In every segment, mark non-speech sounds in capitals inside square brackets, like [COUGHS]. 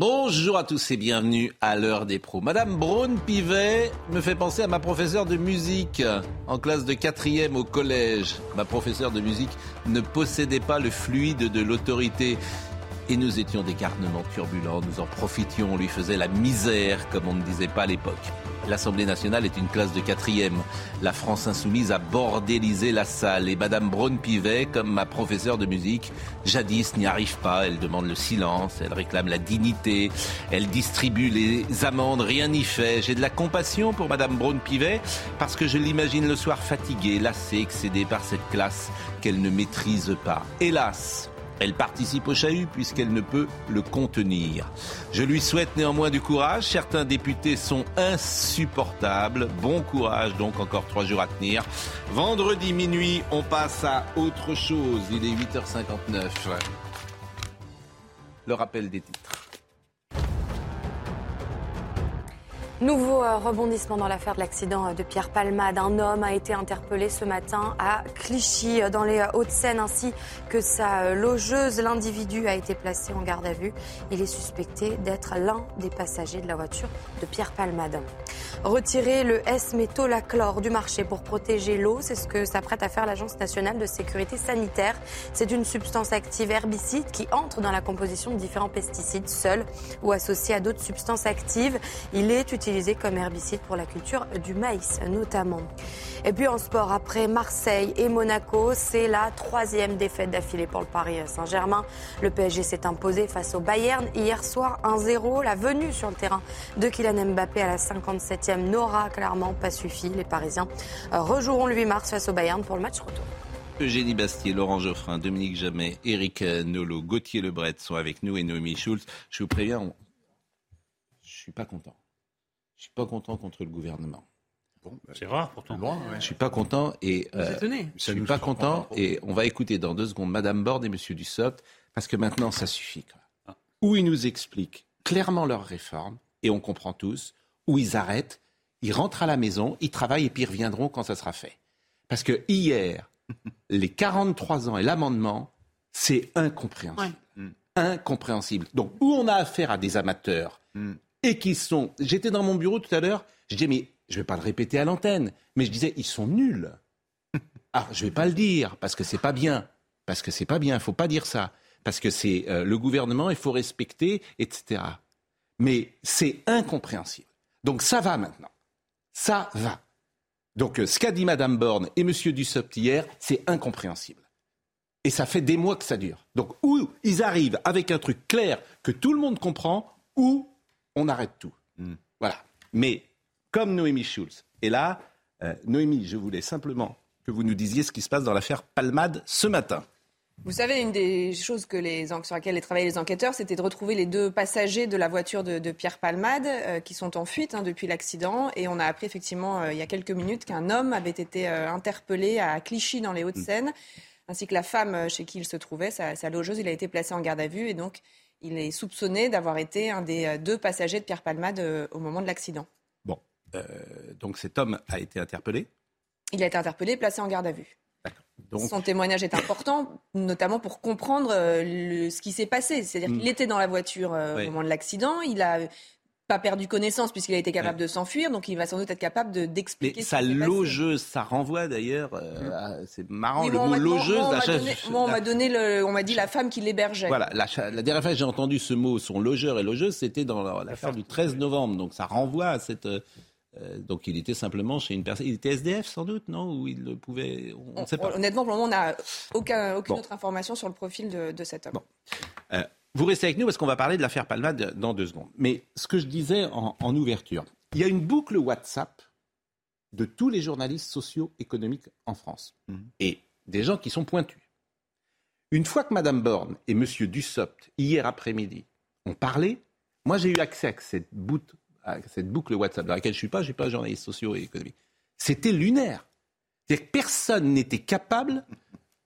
Bonjour à tous et bienvenue à l'heure des pros. Madame Braun-Pivet me fait penser à ma professeure de musique en classe de quatrième au collège. Ma professeure de musique ne possédait pas le fluide de l'autorité. Et nous étions des garnements turbulents, nous en profitions, on lui faisait la misère, comme on ne disait pas à l'époque. L'Assemblée nationale est une classe de quatrième. La France insoumise a bordélisé la salle et Madame Braun-Pivet, comme ma professeure de musique, jadis n'y arrive pas. Elle demande le silence, elle réclame la dignité, elle distribue les amendes, rien n'y fait. J'ai de la compassion pour Madame Braun-Pivet parce que je l'imagine le soir fatiguée, lassée, excédée par cette classe qu'elle ne maîtrise pas. Hélas, elle participe au chahut puisqu'elle ne peut le contenir. Je lui souhaite néanmoins du courage. Certains députés sont insupportables. Bon courage donc, encore trois jours à tenir. Vendredi minuit, on passe à autre chose. Il est 8h59. Le rappel des titres. Nouveau euh, rebondissement dans l'affaire de l'accident euh, de Pierre Palmade. Un homme a été interpellé ce matin à Clichy, euh, dans les Hauts-de-Seine, ainsi que sa logeuse. L'individu a été placé en garde à vue. Il est suspecté d'être l'un des passagers de la voiture de Pierre Palmade. Retirer le S-métolachlore du marché pour protéger l'eau, c'est ce que s'apprête à faire l'Agence nationale de sécurité sanitaire. C'est une substance active herbicide qui entre dans la composition de différents pesticides, seuls ou associés à d'autres substances actives. Il est utilisé comme herbicide pour la culture du maïs notamment. Et puis en sport, après Marseille et Monaco, c'est la troisième défaite d'affilée pour le Paris Saint-Germain. Le PSG s'est imposé face au Bayern hier soir 1-0. La venue sur le terrain de Kylian Mbappé à la 57e n'aura clairement pas suffi. Les Parisiens rejoueront le 8 mars face au Bayern pour le match retour. Eugénie Bastier, Laurent Geoffrin, Dominique Jamet, Eric Nolot, Gauthier Lebret sont avec nous et Noémie Schulz. Je vous préviens, on... je suis pas content. Je suis pas content contre le gouvernement. Bon, c'est rare pourtant. Loin, ouais. Je suis pas content et euh, je suis pas content et on va écouter dans deux secondes Madame Borde et Monsieur Dussopt parce que maintenant ça suffit. Ah. Où ils nous expliquent clairement leur réforme et on comprend tous. Où ils arrêtent, ils rentrent à la maison, ils travaillent et puis ils reviendront quand ça sera fait. Parce que hier, [LAUGHS] les 43 ans et l'amendement, c'est incompréhensible. Ouais. Incompréhensible. Donc où on a affaire à des amateurs. Mm et qui sont. J'étais dans mon bureau tout à l'heure, je disais, mais je ne vais pas le répéter à l'antenne, mais je disais, ils sont nuls. [LAUGHS] Ah, je ne vais pas le dire, parce que c'est pas bien. Parce que c'est pas bien, il ne faut pas dire ça. Parce que c'est euh, le gouvernement, il faut respecter, etc. Mais c'est incompréhensible. Donc ça va maintenant. Ça va. Donc euh, ce qu'a dit Mme Borne et M. Dussopt hier, c'est incompréhensible. Et ça fait des mois que ça dure. Donc où ils arrivent avec un truc clair que tout le monde comprend, ou on arrête tout. Mm. Voilà. Mais comme Noémie Schulz est là, euh, Noémie, je voulais simplement que vous nous disiez ce qui se passe dans l'affaire Palmade ce matin. Vous savez, une des choses que les, sur laquelle travaillaient les enquêteurs, c'était de retrouver les deux passagers de la voiture de, de Pierre Palmade euh, qui sont en fuite hein, depuis l'accident. Et on a appris effectivement euh, il y a quelques minutes qu'un homme avait été euh, interpellé à Clichy dans les Hauts-de-Seine, mm. ainsi que la femme chez qui il se trouvait, sa, sa logeuse. Il a été placé en garde à vue et donc il est soupçonné d'avoir été un des deux passagers de Pierre Palmade au moment de l'accident. Bon, euh, donc cet homme a été interpellé Il a été interpellé, placé en garde à vue. Donc... Son témoignage est important, notamment pour comprendre le, ce qui s'est passé. C'est-à-dire qu'il était dans la voiture euh, oui. au moment de l'accident, il a pas perdu connaissance puisqu'il a été capable ouais. de s'enfuir, donc il va sans doute être capable de, d'expliquer. Mais sa logeuse, ça renvoie d'ailleurs, euh, c'est marrant oui, le mot logeuse. Moi, on, m'a donné, moi, on m'a donné le, on m'a dit la femme qui l'hébergeait. Voilà, la, la dernière fois que j'ai entendu ce mot, son logeur et logeuse, c'était dans l'affaire du 13 novembre, donc ça renvoie à cette. Euh, donc il était simplement chez une personne. Il était SDF sans doute, non Ou il pouvait. On ne sait pas. Honnêtement, pour le moment, on n'a aucun, aucune bon. autre information sur le profil de, de cet homme. Bon. Euh, vous restez avec nous parce qu'on va parler de l'affaire Palmade dans deux secondes. Mais ce que je disais en, en, ouverture, il y a une boucle WhatsApp de tous les journalistes socio-économiques en France mmh. et des gens qui sont pointus. Une fois que Mme Borne et M. Dussopt, hier après-midi, ont parlé, moi j'ai eu accès à cette, boucle WhatsApp dans laquelle je ne suis pas, je ne suis pas journaliste socio et économique. C'était lunaire. C'est-à-dire que personne n'était capable.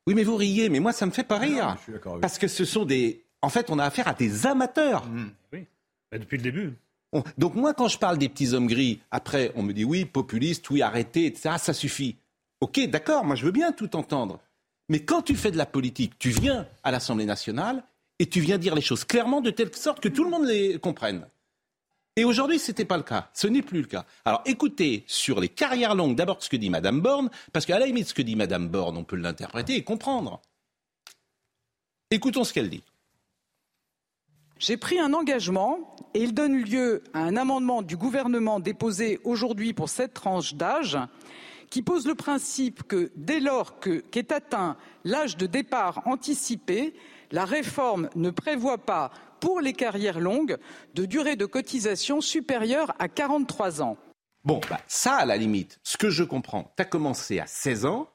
Oui, mais vous riez, mais moi ça me fait pas rire. parce que ce sont des. En fait, on a affaire à des amateurs. Mmh. Oui, depuis le début. Donc moi, quand je parle des petits hommes gris, après, on me dit oui, populiste, oui, arrêtez, etc. Ça suffit. Ok, d'accord, moi je veux bien tout entendre. Mais quand tu fais de la politique, tu viens à l'Assemblée nationale et tu viens dire les choses clairement de telle sorte que tout le monde les comprenne. Et aujourd'hui, ce n'était pas le cas. Ce n'est plus le cas. Alors écoutez, sur les carrières longues, d'abord ce que dit Mme Borne, parce qu'à la limite, ce que dit Mme Borne, on peut l'interpréter et comprendre. Écoutons ce qu'elle dit. J'ai pris un engagement et il donne lieu à un amendement du gouvernement déposé aujourd'hui pour cette tranche d'âge qui pose le principe que dès lors qu'est atteint l'âge de départ anticipé, la réforme ne prévoit pas pour les carrières longues de durée de cotisation supérieure à 43 ans. Bon, bah, ça, à la limite, ce que je comprends, tu as commencé à 16 ans,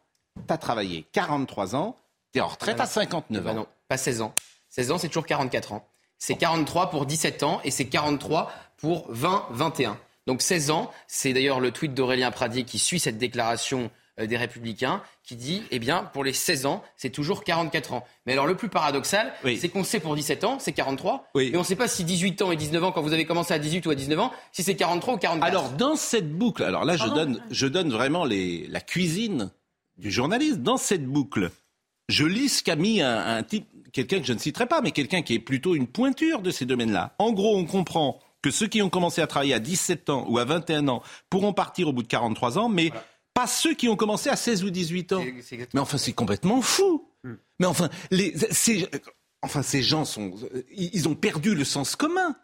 tu as travaillé 43 ans, tu es en retraite à 59 ans. non, pas 16 ans. 16 ans, c'est toujours 44 ans. C'est 43 pour 17 ans et c'est 43 pour 20-21. Donc 16 ans, c'est d'ailleurs le tweet d'Aurélien Pradier qui suit cette déclaration euh, des Républicains qui dit, eh bien, pour les 16 ans, c'est toujours 44 ans. Mais alors, le plus paradoxal, c'est qu'on sait pour 17 ans, c'est 43. Et on ne sait pas si 18 ans et 19 ans, quand vous avez commencé à 18 ou à 19 ans, si c'est 43 ou 44. Alors, dans cette boucle, alors là, je donne, je donne vraiment les, la cuisine du journaliste. Dans cette boucle, je lis ce qu'a mis un, un type, quelqu'un que je ne citerai pas, mais quelqu'un qui est plutôt une pointure de ces domaines-là. En gros, on comprend que ceux qui ont commencé à travailler à 17 ans ou à 21 ans pourront partir au bout de 43 ans, mais pas ceux qui ont commencé à 16 ou 18 ans. Mais enfin, c'est complètement fou. Hmm. Mais enfin, les, ces, enfin, ces gens sont, ils ont perdu le sens commun.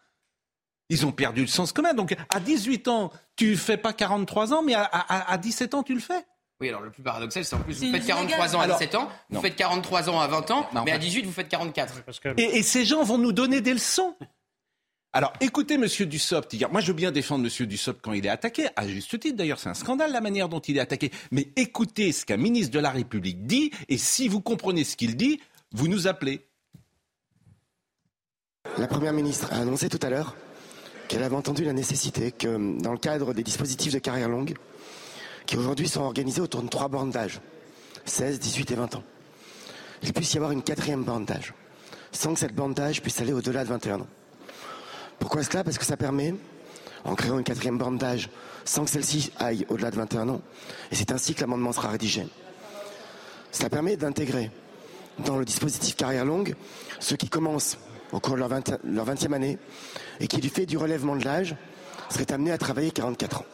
Ils ont perdu le sens commun. Donc, à 18 ans, tu fais pas 43 ans, mais à, à, 17 ans, tu le fais. Oui, alors le plus paradoxal, c'est en plus, vous faites 43 ans à 17 ans, vous faites 43 ans à 20 ans, mais, à 18, vous faites 44. Et, et, ces gens vont nous donner des leçons. Alors, écoutez M. Dussopt hier. Moi, je veux bien défendre M. Dussopt quand il est attaqué, à juste titre d'ailleurs. C'est un scandale la manière dont il est attaqué. Mais écoutez ce qu'un ministre de la République dit, et si vous comprenez ce qu'il dit, vous nous appelez. La Première ministre a annoncé tout à l'heure qu'elle avait entendu la nécessité que, dans le cadre des dispositifs de carrière longue, qui aujourd'hui sont organisés autour de trois bornes d'âge, 16, 18 et 20 ans, il puisse y avoir une quatrième borne d'âge, sans que cette borne d'âge puisse aller au-delà de 21 ans. Pourquoi cela? Parce que ça permet, en créant une quatrième borne d'âge, sans que celle-ci aille au-delà de 21 ans, et c'est ainsi que l'amendement sera rédigé, ça permet d'intégrer dans le dispositif carrière longue ceux qui commencent au cours de leur, 20, leur 20e année et qui, du fait du relèvement de l'âge, seraient amenés à travailler 44 ans.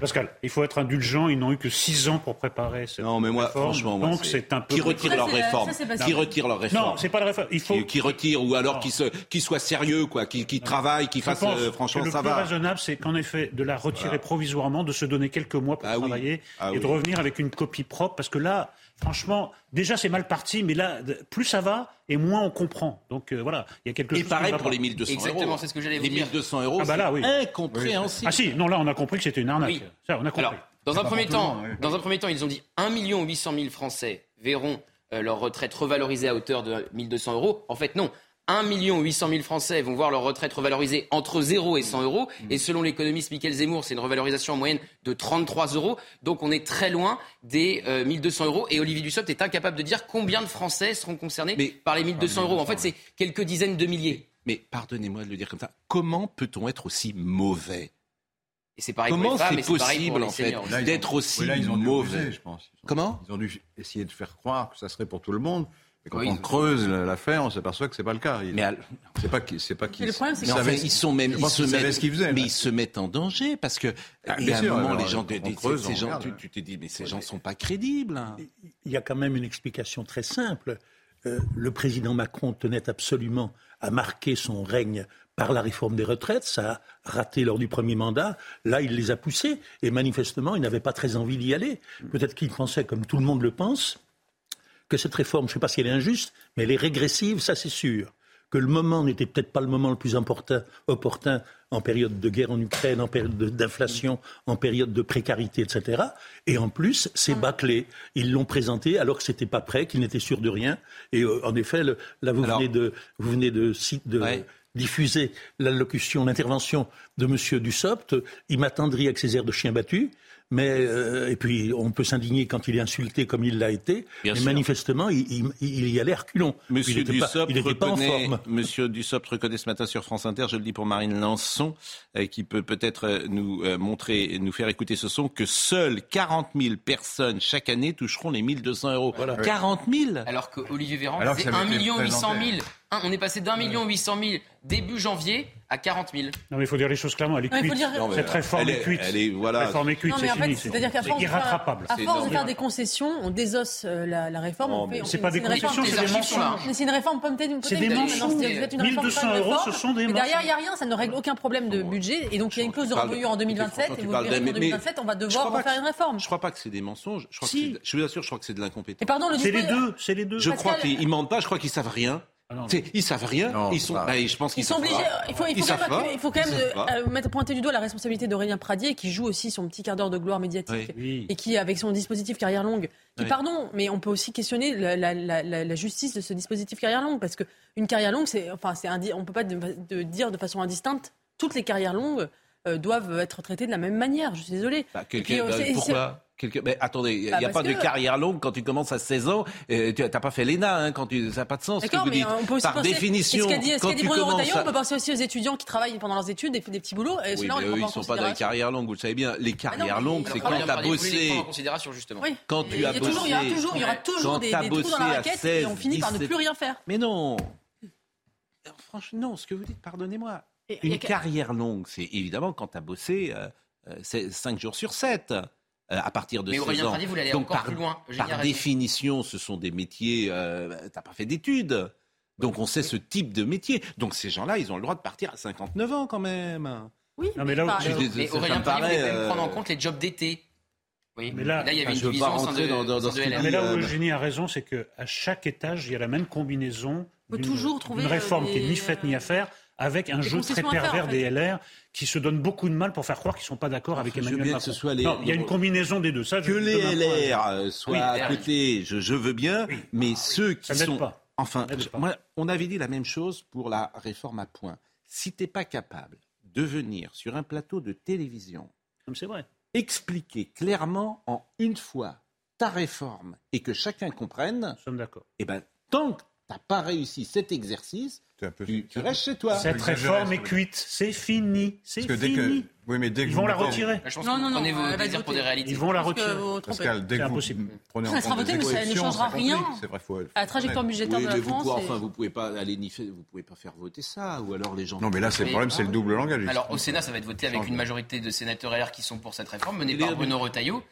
Pascal, il faut être indulgent. Ils n'ont eu que six ans pour préparer cette Non, mais moi, franchement, donc c'est un peu. Qui retire leur réforme Qui retire leur réforme Non, c'est pas la réforme. Il faut qui, retire ou alors qui se, qui soit sérieux, quoi, qui, qui travaille, qui fasse. Euh, franchement, ça va. Le plus raisonnable, c'est qu'en effet, de la retirer provisoirement, de se donner quelques mois pour ah travailler ah et de revenir avec une copie propre, parce que là, franchement, déjà c'est mal parti, mais là, plus ça va et moins on comprend. Donc euh, voilà, il y a quelque et chose. Et pareil pour les 1200 euros. Exactement, c'est ce que j'allais vous dire. Les 1200 euros, ah bah là, oui. incompréhensible. Ah si, non là on a compris que c'était une arnaque. Ça, on a compris. dans un premier temps, dans un premier temps, ils ont dit 1 800 000 Français verront euh, leur retraite revalorisée à hauteur de 1200 euros. En fait, non. 1 800 000 Français vont voir leur retraite revalorisée entre 0 et 100 euros. Mm. Et selon l'économiste Michael Zemmour, c'est une revalorisation en moyenne de 33 euros. Donc on est très loin des 1200 euh, euros. Et Olivier Dussopt est incapable de dire combien de Français seront concernés par les 1200 euros. En fait, c'est quelques dizaines de milliers. Mais pardonnez-moi de le dire comme ça. Comment peut-on être aussi mauvais? Et c'est pareil Comment c'est possible en fait d'être aussi mauvais? je pense. Comment? Ils ont dû essayer de faire croire que ça serait pour tout le monde. Et quand on creuse l'affaire, on s'aperçoit que c'est pas le cas. Mais c'est pas c'est pas qu'ils. ils sont même ils se mettent, faisaient, mais ils se mettent en danger parce que ah, y a un moment les gens, ces gens, tu t'es dit mais ces gens sont pas crédibles. Hein. Il y a quand même une explication très simple. Euh, le président Macron tenait absolument à marquer son règne par la réforme des retraites. Ça a raté lors du premier mandat. Là, il les a poussés. Et manifestement, il n'avait pas très envie d'y aller. Peut-être qu'il pensait, comme tout le monde le pense, que cette réforme, je ne sais pas si elle est injuste, mais elle est régressive, ça c'est sûr. Que le moment n'était peut-être pas le moment le plus important, opportun en période de guerre en Ukraine, en période d'inflation, en période de précarité, etc. Et en plus, c'est bâclé. Ils l'ont présenté alors que c'était pas prêt, qu'ils n'étaient sûrs de rien. Et euh, en effet, là, vous venez de, vous venez de, de diffuser l'allocution, l'intervention de M. Dussopt. Il m'attendrit avec ses airs de chien battu. Mais euh, et puis on peut s'indigner quand il est insulté comme il l'a été. mais manifestement, il, y allait reculons. Monsieur il n'était pas, en forme. [LAUGHS] Monsieur Dussopt reconnaît ce matin sur France Inter, je le dis pour Marine Lançon, euh, qui peut peut-être euh, nous montrer, nous faire écouter ce son, que seules 40 000 personnes chaque année toucheront les 1200 euros. 40 000 Alors que Olivier Véran, c'est 1 800 000 on est passé d'un million huit cent mille début janvier à 40 000. Non, mais il faut dire les choses clairement. Elle est cuite. Cette réforme est, cuite. Elle est, voilà. Cette réforme est cuite, c'est fini. C'est-à-dire qu'à force, irrattrapable. À force de faire des concessions, on désosse euh, la, la réforme. c'est pas des concessions, c'est des mensonges. C'est une réforme pomme C'est des mensonges. 1200 euros, ce sont des mensonges. Derrière, il n'y a rien, ça ne règle aucun problème de budget. Et donc, il y a une clause de revoyure en 2027. Et vous verrez qu'en 2027, on va devoir refaire une réforme. Je ne crois pas que c'est des mensonges. Je vous assure, je crois que c'est de l'incompétence. C'est les deux. C'est les deux. Je crois qu'ils mentent pas. Je crois qu'ils savent rien. Ah ils savent rien. ils sont, bah, je pense qu'ils sont obligés. Il faut, il faut, quand même, il faut quand même euh, mettre pointer du doigt la responsabilité d'Aurélien Pradier, qui joue aussi son petit quart d'heure de gloire médiatique et qui, avec son dispositif carrière longue, qui, pardon, mais on peut aussi questionner la, la, la, la, justice de ce dispositif carrière longue, parce que une carrière longue, c'est, enfin, c'est on peut pas de, dire de façon indistincte toutes les carrières longues euh, doivent être traitées de la même manière. Je suis désolé. Bah, euh, pourquoi mais attendez, il n'y a bah, pas de carrière longue quand tu commences à 16 ans. tu n'as pas fait l'ENA, hein, quand tu, ça n'a pas de sens. Ce que vous dites. On peut aussi Par penser, définition, dit, quand dit Bruno Retailleau, on peut penser aussi aux étudiants qui travaillent pendant leurs études, des, des petits boulots. Et oui, mais eux, ils ne sont pas dans les carrières longues, vous le savez bien. Les carrières longues, c'est quand tu as bossé. Quand tu as bossé. Il y aura toujours des trous dans la raquette et on finit par ne plus rien faire. Mais non. Franchement, non, ce que vous dites, pardonnez-moi. Une carrière longue, c'est évidemment quand tu as bossé 5 jours sur 7. Euh, à partir de Mais 16 ans. vous encore par, plus loin. par définition, ce sont des métiers. Euh, t'as pas fait d'études. Donc on sait ce type de métier. Donc ces gens-là, ils ont le droit de partir à 59 ans quand même. Oui. mais là, mais Aurélien même prendre en compte les jobs d'été. Oui. Mais là, il y avait une division sans de, dans, dans, Mais là où Eugénie a raison, c'est qu'à chaque étage, il y a la même combinaison. Une réforme qui n'est ni faite ni à faire avec un jeu très pervers des LR qui se donnent beaucoup de mal pour faire croire qu'ils ne sont pas d'accord avec Emmanuel Macron. non, il y a une combinaison des deux. Ça, que les LR euh, soient à côté, je, veux bien, mais ceux qui sont... Pas. Enfin, moi, on avait dit la même chose pour la réforme à point. Si tu n'es pas capable de venir sur un plateau de télévision, c'est vrai, expliquer clairement en une fois ta réforme et que chacun comprenne, Nous sommes d'accord. Eh ben, tant que tu n'as pas réussi cet exercice, tu, restes chez toi. Cette réforme est cuite, c'est fini, c'est fini. Oui, mais dès que ils vont la retirer. non, non, non, prenez vos pour des réalités. Ils vont la retirer. Pascal, dès que vous prenez en compte voté, mais ça ne changera rien c'est vrai, faut, à la trajectoire budgétaire de la France. Enfin, vous pouvez pas aller ni vous pouvez pas faire voter ça, ou alors les gens. Non, mais là, c'est le problème, c'est le double langage. Alors au Sénat, ça va être voté avec une majorité de sénateurs LR qui sont pour cette réforme, menée par Bruno Retailleau.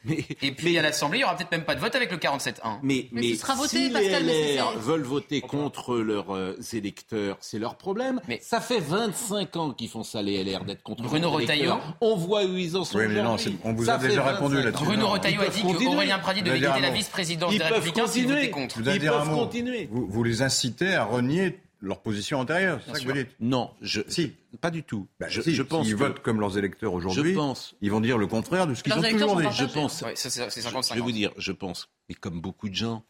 Et puis à l'Assemblée, il y aura peut-être même pas de vote avec le 47-1. Mais mais si les LR veulent voter contre leurs euh, électeurs, c'est leur problème. Mais ça fait 25 ans qu'ils font ça les LR d'être contre Bruno Retailleau. On voit où ils en sont. Oui, mais non, on vous a déjà répondu là-dessus. Bruno Retailleau a dit qu'Aurélien Pradier devait quitter la vice-présidence des Républicains s'il votait contre. Ils peuvent continuer. Vous les incitez à renier leur position antérieure, c'est ça que vous dites Non, je, si. pas du tout. Je, si, je pense ils votent comme leurs électeurs aujourd'hui, ils vont dire le contraire de ce qu'ils ont toujours dit. Je pense, ouais, je vais vous dire, je pense, et comme beaucoup de gens,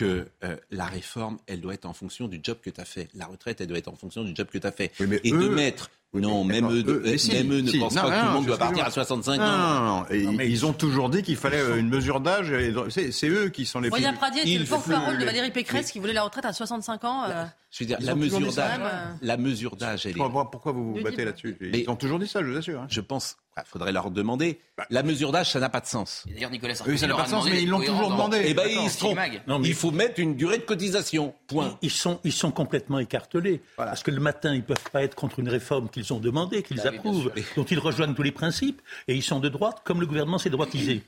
que euh, la réforme, elle doit être en fonction du job que tu as fait. La retraite, elle doit être en fonction du job que tu as fait. et de mettre non, même eux, même eux ne pensent pas que tout le monde doit partir à 65 ans. Non, non, non. ils ont toujours dit qu'il fallait euh, une mesure d'âge. C'est eux qui sont les plus... William Pradier était le porte-parole de Valérie Pécresse qui voulait la retraite à 65 ans. Euh. Je veux dire, la mesure d'âge, la mesure d'âge, elle est... Pourquoi vous vous battez là-dessus Ils ont toujours dit ça, je vous assure. Hein. Je pense il faudrait leur demander. Bah. La mesure d'âge, ça n'a pas de sens. D'ailleurs, Nicolas Sarkozy, ça n'a pas de sens, mais ils l'ont toujours demandé. Eh ben, ils se trompent. Il faut mettre une durée de cotisation. Point. Ils sont, ils sont complètement écartelés. Parce que le matin, ils ne peuvent pas être contre une réforme qu'ils ont demandée, qu'ils bah approuvent, dont ils rejoignent tous les principes. Et ils sont de droite, comme le gouvernement s'est droitisé.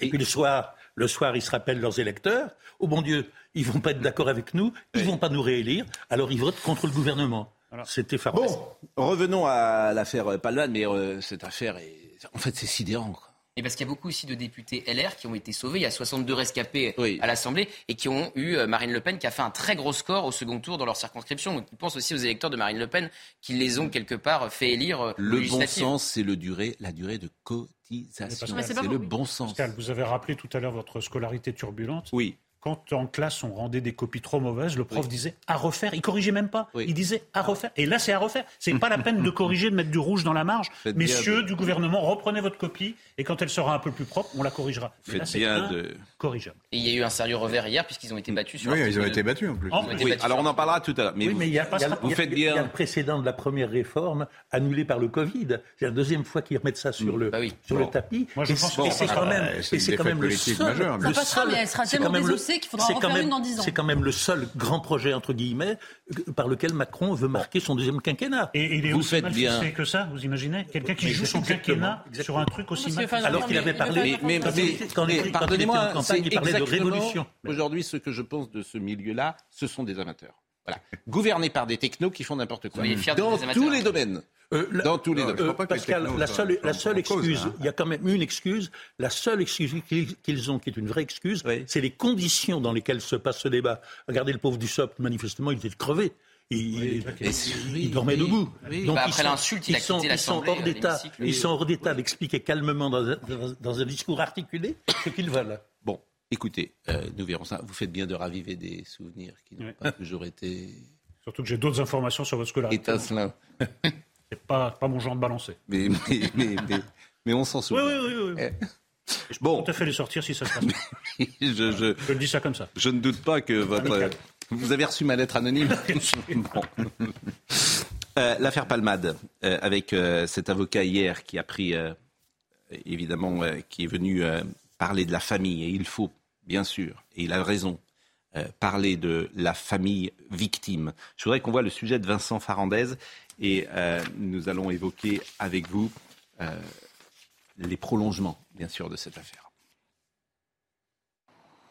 Et puis le soir, le soir, ils se rappellent leurs électeurs. Oh bon Dieu, ils vont pas être d'accord avec nous, ils vont pas nous réélire, alors ils votent contre le gouvernement. C'était Bon, revenons à l'affaire Palman, mais euh, cette affaire est en fait, c'est sidérant. Et parce qu'il y a beaucoup aussi de députés LR qui ont été sauvés. Il y a 62 rescapés à l'Assemblée et qui ont eu euh, Marine Le Pen qui a fait un très gros score au second tour dans leur circonscription. Donc ils pensent aussi aux électeurs de Marine Le Pen qui les ont quelque part fait élire. Euh, le bon sens, c'est le durée, la durée de cotisation. C'est le bon sens. Pascal, vous avez rappelé tout à l'heure votre scolarité turbulente. Oui quand en classe on rendait des copies trop mauvaises, le prof disait à refaire. Il corrigeait même pas. Il disait à refaire. Et là, c'est à refaire. C'est pas la peine de corriger, de mettre du rouge dans la marge. Messieurs du gouvernement, reprenez votre copie et quand elle sera un peu plus propre, on la corrigera. Faites bien de corrigeable. Et il y a eu un sérieux revers hier puisqu'ils ont été battus. Sur oui, ils ont été battus en plus. alors on en parlera tout à l'heure. Mais, il y a, vous faites bien. Il y a le précédent de la première réforme annulé par le Covid. C'est la deuxième fois qu'ils remettent ça sur le bah sur le tapis. Moi, je pense que c'est quand même, c'est quand même le seul. C'est quand même le seul grand projet, entre guillemets, par lequel Macron veut marquer son deuxième quinquennat. Et, il est vous aussi faites mal bien. que ça, vous imaginez? Quelqu'un qui joue son quinquennat sur un truc aussi mal Alors qu'il avait parlé, mais, pardonnez-moi, il parlait de révolution. Aujourd'hui, ce que je pense de ce milieu-là, ce sont des amateurs. Voilà. Gouvernés par des technos qui font n'importe quoi. Dans tous les domaines. Euh, dans tous les domaines. Pascal, la seule, la seule excuse, hein. il y a quand même une excuse, la seule excuse qu'ils ont, qui est une vraie excuse, c'est les conditions dans lesquelles se passe ce débat. Regardez le pauvre du SOP, manifestement, il était crevé. Il, il, dormait debout. Donc bah, après l'insulte, il a quitté ils sont hors d'état. Ils sont hors d'état d'expliquer calmement dans un, dans un, discours articulé ce qu'ils veulent. Écoutez, euh, nous verrons ça. Vous faites bien de raviver des souvenirs qui n'ont pas toujours été. [LAUGHS] Surtout que j'ai d'autres informations sur votre scolarité. Étincelant. [LAUGHS] C'est pas, pas mon genre de balancer. Mais, mais, mais, mais, on s'en souvient. Oui, oui, oui. oui. Eh. Je bon. tout à fait les sortir si ça se passe. [LAUGHS] je, je, je, le dis ça comme ça. Je ne doute pas que votre. Vous avez reçu ma lettre anonyme bon. euh, L'affaire Palmade, euh, avec cet avocat hier qui a pris, évidemment, qui est venu parler de la famille, et il faut, bien sûr, et il a raison, parler de la famille victime. Je voudrais qu'on voit le sujet de Vincent Farandez et euh, nous allons évoquer avec vous euh, les prolongements, bien sûr, de cette affaire.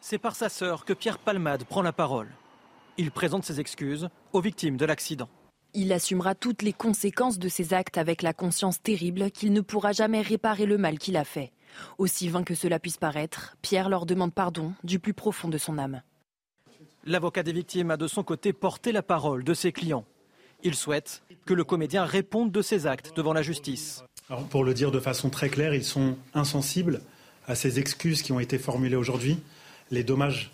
C'est par sa sœur que Pierre Palmade prend la parole. Il présente ses excuses aux victimes de l'accident. Il assumera toutes les conséquences de ses actes avec la conscience terrible qu'il ne pourra jamais réparer le mal qu'il a fait. Aussi vain que cela puisse paraître, Pierre leur demande pardon du plus profond de son âme. L'avocat des victimes a de son côté porté la parole de ses clients. Il souhaite que le comédien réponde de ses actes devant la justice. pour le dire de façon très claire, ils sont insensibles à ces excuses qui ont été formulées aujourd'hui. Les dommages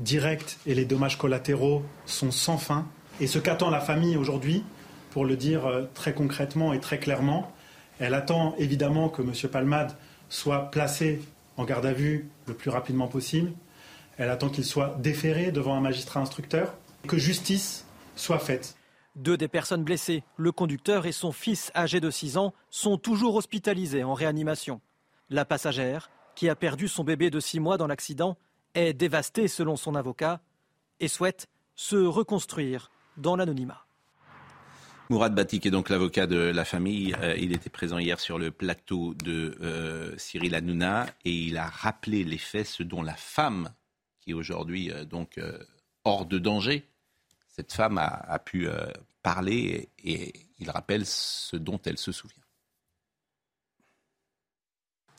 directs et les dommages collatéraux sont sans fin. Et ce qu'attend la famille aujourd'hui, pour le dire euh, très concrètement et très clairement, elle attend évidemment que M. Palmade soit placé en garde à vue le plus rapidement possible. Elle attend qu'il soit déféré devant un magistrat instructeur, que justice soit faite. Deux des personnes blessées, le conducteur et son fils âgé de 6 ans, sont toujours hospitalisés en réanimation. La passagère, qui a perdu son bébé de 6 mois dans l'accident, est dévastée selon son avocat et souhaite se reconstruire dans l'anonymat. Mourad Batik est donc l'avocat de la famille. Euh, il était présent hier sur le plateau de euh, Cyril Hanouna et il a rappelé les faits, ce dont la femme, qui est aujourd'hui euh, donc hors de danger, cette femme a, pu parler et, il rappelle ce dont elle se souvient.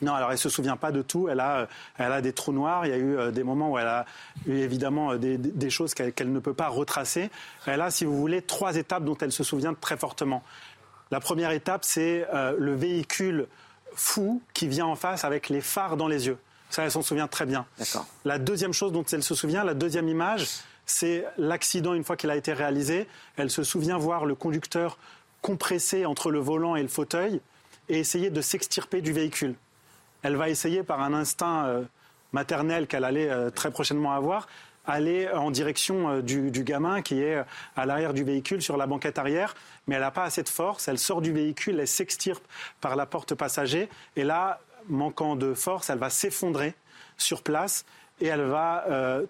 Non, alors elle ne se souvient pas de tout. Elle a, elle a des trous noirs. Il y a eu euh, des moments où elle a eu évidemment euh, des, choses qu'elle ne peut pas retracer. Elle a, si vous voulez, trois étapes dont elle se souvient très fortement. La première étape, c'est le véhicule fou qui vient en face avec les phares dans les yeux. Ça, elle s'en souvient très bien. La deuxième chose dont elle se souvient, la deuxième image, c'est l'accident une fois qu'il a été réalisé. Elle se souvient voir le conducteur compressé entre le volant et le fauteuil et essayer de s'extirper du véhicule. Elle va essayer par un instinct euh, maternel qu'elle allait euh, très prochainement avoir, aller en direction euh, du, gamin qui est à l'arrière du véhicule sur la banquette arrière, mais elle n'a pas assez de force. Elle sort du véhicule, elle s'extirpe par la porte passager, et là, manquant de force, elle va s'effondrer sur place et elle va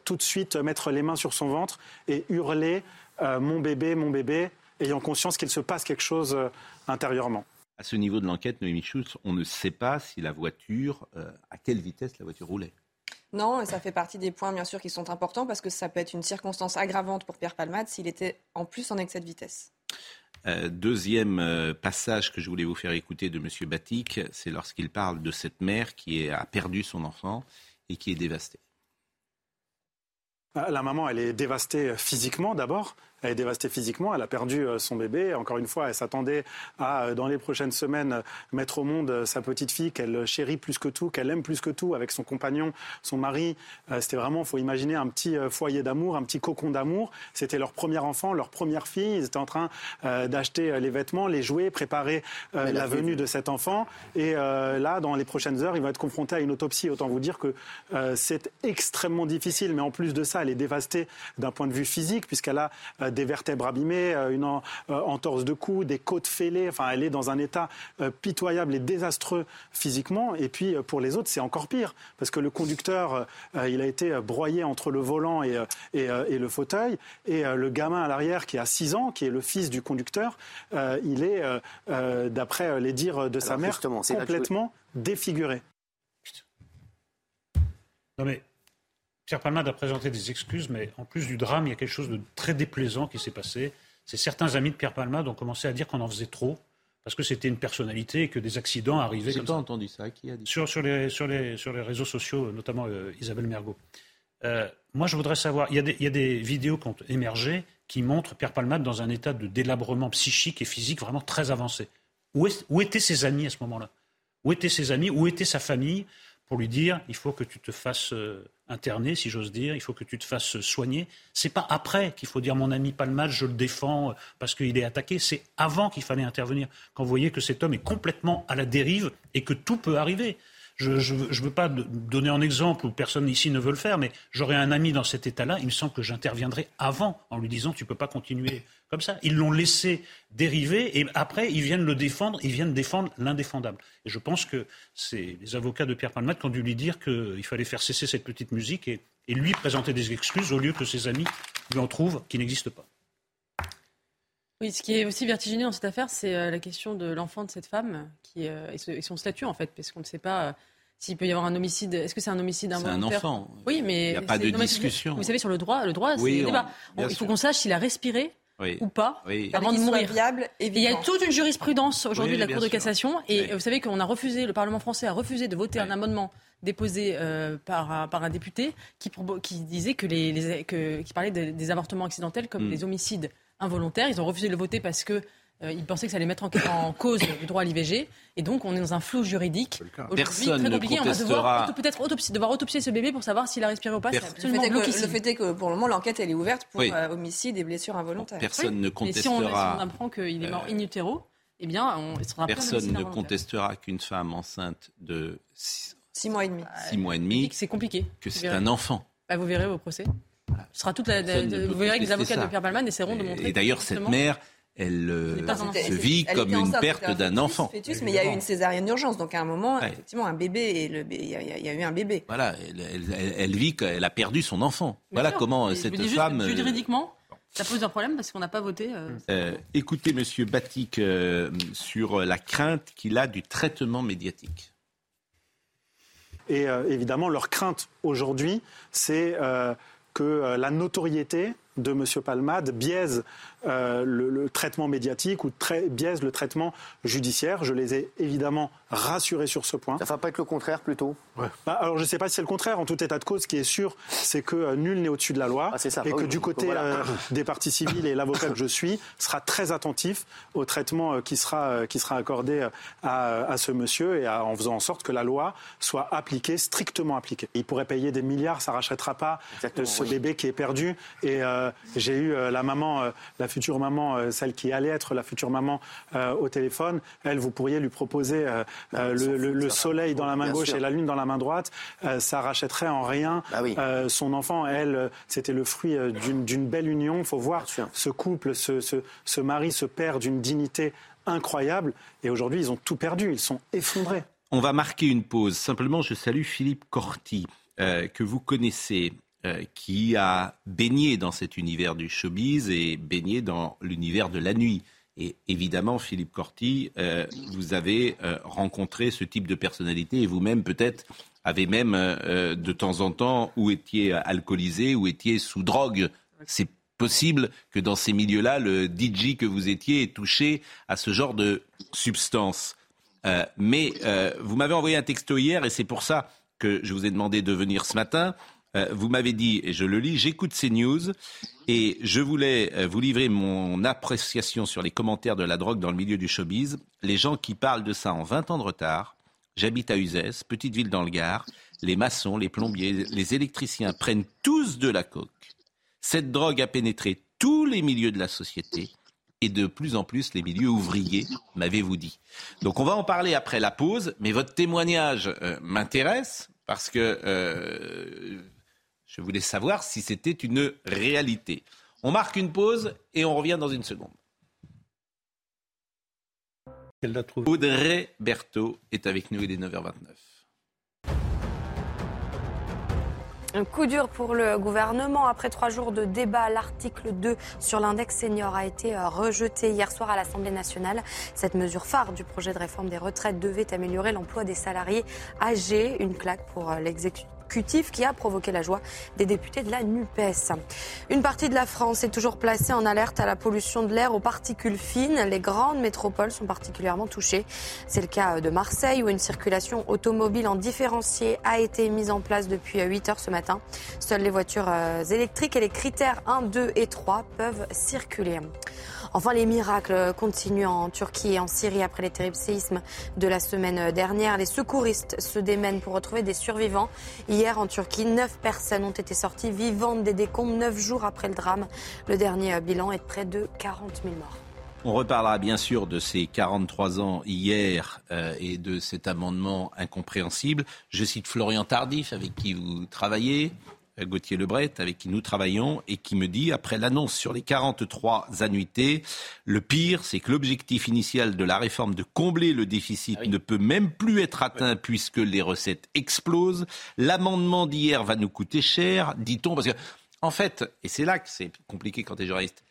tout de suite mettre les mains sur son ventre et hurler Mon bébé, mon bébé, ayant conscience qu'il se passe quelque chose intérieurement. À ce niveau de l'enquête, Noémie Schultz, on ne sait pas si la voiture, à quelle vitesse la voiture roulait. Non, et ça fait partie des points, bien sûr, qui sont importants parce que ça peut être une circonstance aggravante pour Pierre Palmade s'il était en plus en excès de vitesse. deuxième passage que je voulais vous faire écouter de M. Batik, c'est lorsqu'il parle de cette mère qui a perdu son enfant et qui est dévastée. La maman, elle est dévastée physiquement d'abord. Elle est dévastée physiquement, elle a perdu euh, son bébé. Encore une fois, elle s'attendait à, euh, dans les prochaines semaines, mettre au monde euh, sa petite fille qu'elle chérit plus que tout, qu'elle aime plus que tout, avec son compagnon, son mari. C'était vraiment, il faut imaginer, un petit foyer d'amour, un petit cocon d'amour. C'était leur premier enfant, leur première fille. Ils étaient en train d'acheter les vêtements, les jouets, préparer la venue de cet enfant. Et là, dans les prochaines heures, il va être confronté à une autopsie. Autant vous dire que c'est extrêmement difficile. Mais en plus de ça, elle est dévastée d'un point de vue physique, puisqu'elle a des vertèbres abîmées, euh, une euh, entorse de cou, des côtes fêlées. Enfin, elle est dans un état euh, pitoyable et désastreux physiquement. Et puis, pour les autres, c'est encore pire, parce que le conducteur, il a été broyé entre le volant et, et, le fauteuil. Et le gamin à l'arrière, qui a 6 ans, qui est le fils du conducteur, il est, d'après les dires de sa mère, complètement défiguré. Non mais Pierre Palmade a présenté des excuses, mais en plus du drame, il y a quelque chose de très déplaisant qui s'est passé. C'est certains amis de Pierre Palmade ont commencé à dire qu'on en faisait trop, parce que c'était une personnalité et que des accidents arrivaient comme ça. entendu ça Qui a dit sur, sur, les, sur, les, sur les réseaux sociaux, notamment euh, Isabelle Mergot. Euh, moi, je voudrais savoir, il y, a des, il y, a des, vidéos qui ont émergé qui montrent Pierre Palmade dans un état de délabrement psychique et physique vraiment très avancé. Où, où étaient ses amis à ce moment-là? Où étaient ses amis? Où était sa famille? Pour lui dire il faut que tu te fasses euh, interner, si j'ose dire, il faut que tu te fasses soigner. C'est pas après qu'il faut dire mon ami Palmade, je le défends euh, parce qu'il est attaqué. C'est avant qu'il fallait intervenir. Quand vous voyez que cet homme est complètement à la dérive et que tout peut arriver. Je ne veux pas donner un exemple où personne ici ne veut le faire, mais j'aurais un ami dans cet état-là, il me semble que j'interviendrai avant en lui disant tu ne peux pas continuer comme ça. Ils l'ont laissé dériver et après ils viennent le défendre, ils viennent défendre l'indéfendable. Et je pense que c'est les avocats de Pierre Palmade qui ont dû lui dire qu'il fallait faire cesser cette petite musique et, lui présenter des excuses au lieu que ses amis lui en trouvent qui n'existent pas. Oui, ce qui est aussi vertigineux dans cette affaire, c'est euh, la question de l'enfant de cette femme qui, euh, et, son statut, en fait, parce qu'on ne sait pas euh, s'il peut y avoir un homicide. Est-ce que c'est un homicide involontaire C'est un enfant. Oui, mais. Il n'y a pas de discussion. Vous savez, sur le droit, le droit, c'est débat. il faut qu'on sache s'il a respiré ou pas. Avant de mourir. Viable, il y a toute une jurisprudence aujourd'hui de la Cour de cassation. Et vous savez qu'on a refusé, le Parlement français a refusé de voter un amendement déposé par, un, par un député qui, qui disait que les, que, qui parlait des avortements accidentels comme hmm. des homicides involontaire. Ils ont refusé de le voter parce que euh, ils pensaient que ça allait mettre en, cause le droit à l'IVG. Et donc, on est dans un flou juridique. Personne très compliqué. On va devoir peut-être autopsier, devoir autopsier ce bébé pour savoir s'il a respiré ou pas. Absolument le fait, que, le fait est que pour le moment, l'enquête elle est ouverte pour euh, homicide et blessures involontaires. Personne ne contestera. Mais si on, apprend qu'il est mort in utero, eh bien, on sera Personne ne contestera qu'une femme enceinte de 6 mois et demi. Six mois et demi. C'est compliqué. Que c'est un enfant. Bah, vous verrez au procès. Ce sera toute la, vous verrez que les avocats de Pierre Palman essaieront de montrer. Et d'ailleurs, cette mère, elle euh, se vit comme une perte d'un enfant. mais il y a eu une césarienne d'urgence, donc à un moment, effectivement, un bébé, il y, a eu un bébé. Voilà, elle, vit qu'elle a perdu son enfant. voilà comment cette femme. Juste, euh, juridiquement, ça pose un problème parce qu'on n'a pas voté. Euh, écoutez, Monsieur Batik, sur la crainte qu'il a du traitement médiatique. Et évidemment, leur crainte aujourd'hui, c'est que la notoriété de M. Palmade biaise euh, le, traitement médiatique ou biaise le traitement judiciaire. Je les ai évidemment rassurés sur ce point. Ça ne va pas être le contraire plutôt? Bah, Alors je ne sais pas si c'est le contraire. En tout état de cause, ce qui est sûr, c'est que euh, nul n'est au-dessus de la loi ah, ça. et que du côté euh, des partis civils et l'avocat que je suis sera très attentif au traitement qui sera, qui sera accordé à, ce monsieur et en faisant en sorte que la loi soit appliquée, strictement appliquée. Il pourrait payer des milliards, ça ne rachètera pas ce bébé qui est perdu. Et j'ai eu la maman, la future maman, euh, celle qui allait être la future maman euh, au téléphone, elle, vous pourriez lui proposer euh, ah, le, soleil dans la main gauche et la lune dans la main droite, ça rachèterait en rien ah son enfant. Elle, c'était le fruit d'une belle union. Il faut voir ce couple, ce, ce mari, ce père d'une dignité incroyable. Et aujourd'hui, ils ont tout perdu. Ils sont effondrés. On va marquer une pause. Simplement, je salue Philippe Corti, que vous connaissez. Euh, qui a baigné dans cet univers du showbiz et baigné dans l'univers de la nuit. Et évidemment, Philippe Corti, euh, vous avez euh, rencontré ce type de personnalité et vous-même peut-être avez même de temps en temps ou étiez alcoolisé ou étiez sous drogue. C'est possible que dans ces milieux-là, le DJ que vous étiez ait touché à ce genre de substance. Mais vous m'avez envoyé un texto hier et c'est pour ça que je vous ai demandé de venir ce matin. Euh, vous m'avez dit, et je le lis, j'écoute ces news et je voulais vous livrer mon appréciation sur les commentaires de la drogue dans le milieu du showbiz. Les gens qui parlent de ça en 20 ans de retard. J'habite à Uzès, petite ville dans le Gard. Les maçons, les plombiers, les électriciens prennent tous de la coke. Cette drogue a pénétré tous les milieux de la société et de plus en plus les milieux ouvriers, m'avez-vous dit. Donc on va en parler après la pause, mais votre témoignage euh, m'intéresse parce que euh, je voulais savoir si c'était une réalité. On marque une pause et on revient dans une seconde. Audrey Berthaud est avec nous, il est 9h29. Un coup dur pour le gouvernement. Après trois jours de débat, l'article 2 sur l'index senior a été euh, rejeté hier soir à l'Assemblée nationale. Cette mesure phare du projet de réforme des retraites devait améliorer l'emploi des salariés âgés. Une claque pour euh, qui a provoqué la joie des députés de la NUPES. Une partie de la France est toujours placée en alerte à la pollution de l'air aux particules fines. Les grandes métropoles sont particulièrement touchées. C'est le cas de Marseille où une circulation automobile en différencié a été mise en place depuis 8 heures ce matin. Seules les voitures euh, électriques et les critères 1, 2 et 3 peuvent circuler. Enfin, les miracles continuent en Turquie et en Syrie après les terribles séismes de la semaine dernière. Les secouristes se démènent pour retrouver des survivants. Hier, en Turquie, neuf personnes ont été sorties vivantes des décombres neuf jours après le drame. Le dernier bilan est de près de 40 000 morts. On reparlera bien sûr de ces 43 ans hier euh, et de cet amendement incompréhensible. Je cite Florian Tardif, avec qui vous travaillez. Gauthier Lebret, avec qui nous travaillons, et qui me dit, après l'annonce sur les 43 annuités, le pire, c'est que l'objectif initial de la réforme de combler le déficit ah ne peut même plus être atteint puisque les recettes explosent. L'amendement d'hier va nous coûter cher, dit-on, parce que, en fait, et c'est là que c'est compliqué quand tu es journaliste,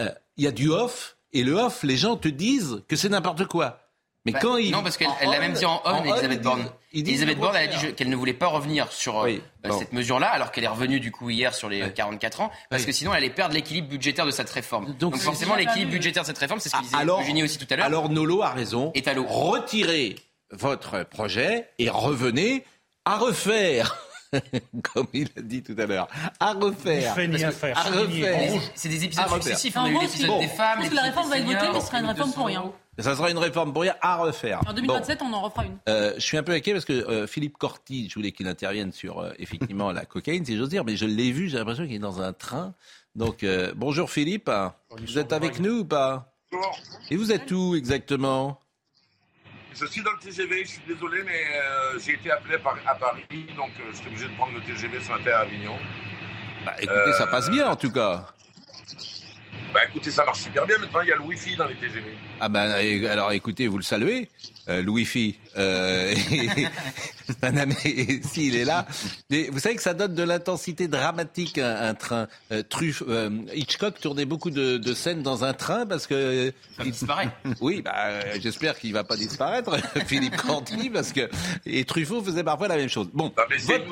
euh, il y a du off, et le off, les gens te disent que c'est n'importe quoi. Mais bah, quand il... Non, parce qu'elle l'a même dit en on, Elisabeth Borne. Elisabeth Borne, elle a dit qu'elle ne voulait pas revenir sur euh, cette mesure-là, alors qu'elle est revenue du coup hier sur les 44 ans, parce que sinon elle allait perdre l'équilibre budgétaire de cette réforme. Donc, forcément, l'équilibre budgétaire de cette réforme, c'est ce qu'il disait alors, Eugénie aussi tout à l'heure. Alors Nolo a raison. Est à l'eau. Retirez votre projet et revenez à refaire. [LAUGHS] comme il a dit tout à l'heure, à refaire. à faire. À refaire. C'est des épisodes successifs. On a eu l'épisode des femmes. la réforme va être votée, mais ce sera une réforme pour rien. Ça sera une réforme pour rien à refaire. En 2027, on en refera une. Euh, je suis un peu inquiet parce que euh, Philippe Corti, je voulais qu'il intervienne sur euh, effectivement la cocaïne, si j'ose dire, mais je l'ai vu, j'ai l'impression qu'il est dans un train. Donc bonjour Philippe, vous êtes avec nous ou pas? Bonjour. Et vous êtes où exactement? Je suis dans le TGV, je suis désolé, mais j'ai été appelé à Paris, donc je suis obligé de prendre le TGV ce matin à Avignon. Bah, écoutez, ça passe bien en tout cas. Bah écoutez, ça marche super bien. Maintenant, il y a le Wi-Fi dans les TGV. Ah ben, alors écoutez, vous le saluez, euh, le Wi-Fi. Euh, [LAUGHS] s'il est là. Mais vous savez que ça donne de l'intensité dramatique un, train. Euh, euh, Hitchcock tournait beaucoup de, de, scènes dans un train parce que. Il disparaît. [LAUGHS] Oui, bah, j'espère qu'il va pas disparaître, [LAUGHS] Philippe Canty, parce que et Truffaut faisait parfois la même chose. Bon,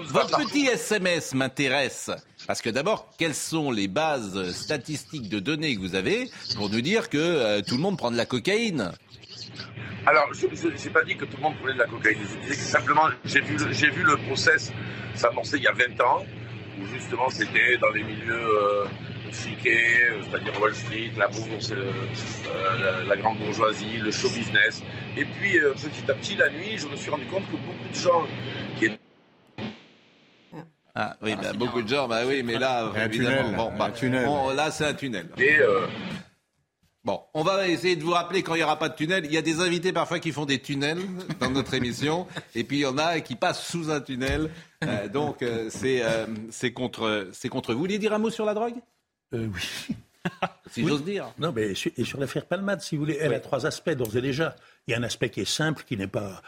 votre petit SMS m'intéresse. Parce que d'abord, quelles sont les bases statistiques de données que vous avez pour nous dire que euh, tout le monde prend de la cocaïne? Alors, je n'ai pas dit que tout le monde prenait de la cocaïne. Je disais simplement, j'ai vu, j'ai vu le process s'amorcer il y a 20 ans, où justement c'était dans les milieux euh, chiqués, euh, c'est-à-dire Wall Street, la bourse, la, la, grande bourgeoisie, le show business. Et puis, petit à petit, la nuit, je me suis rendu compte que beaucoup de gens qui étaient ah oui, bah, beaucoup de gens, bah oui, mais là, évidemment, bon, bah, tunnel. là, c'est un tunnel. Et euh... Bon, on va essayer de vous rappeler quand il n'y aura pas de tunnel. Il y a des invités parfois qui font des tunnels dans notre émission, [LAUGHS] et puis il y en a qui passent sous un tunnel. Euh, donc euh, c'est euh, c'est contre c'est contre vous. Vous vouliez dire un mot sur la drogue? Euh, Oui. [LAUGHS] si j'ose dire. Non, mais et sur l'affaire Palmade, si vous voulez, elle a trois aspects d'ores et déjà. Il y a un aspect qui est simple, qui n'est pas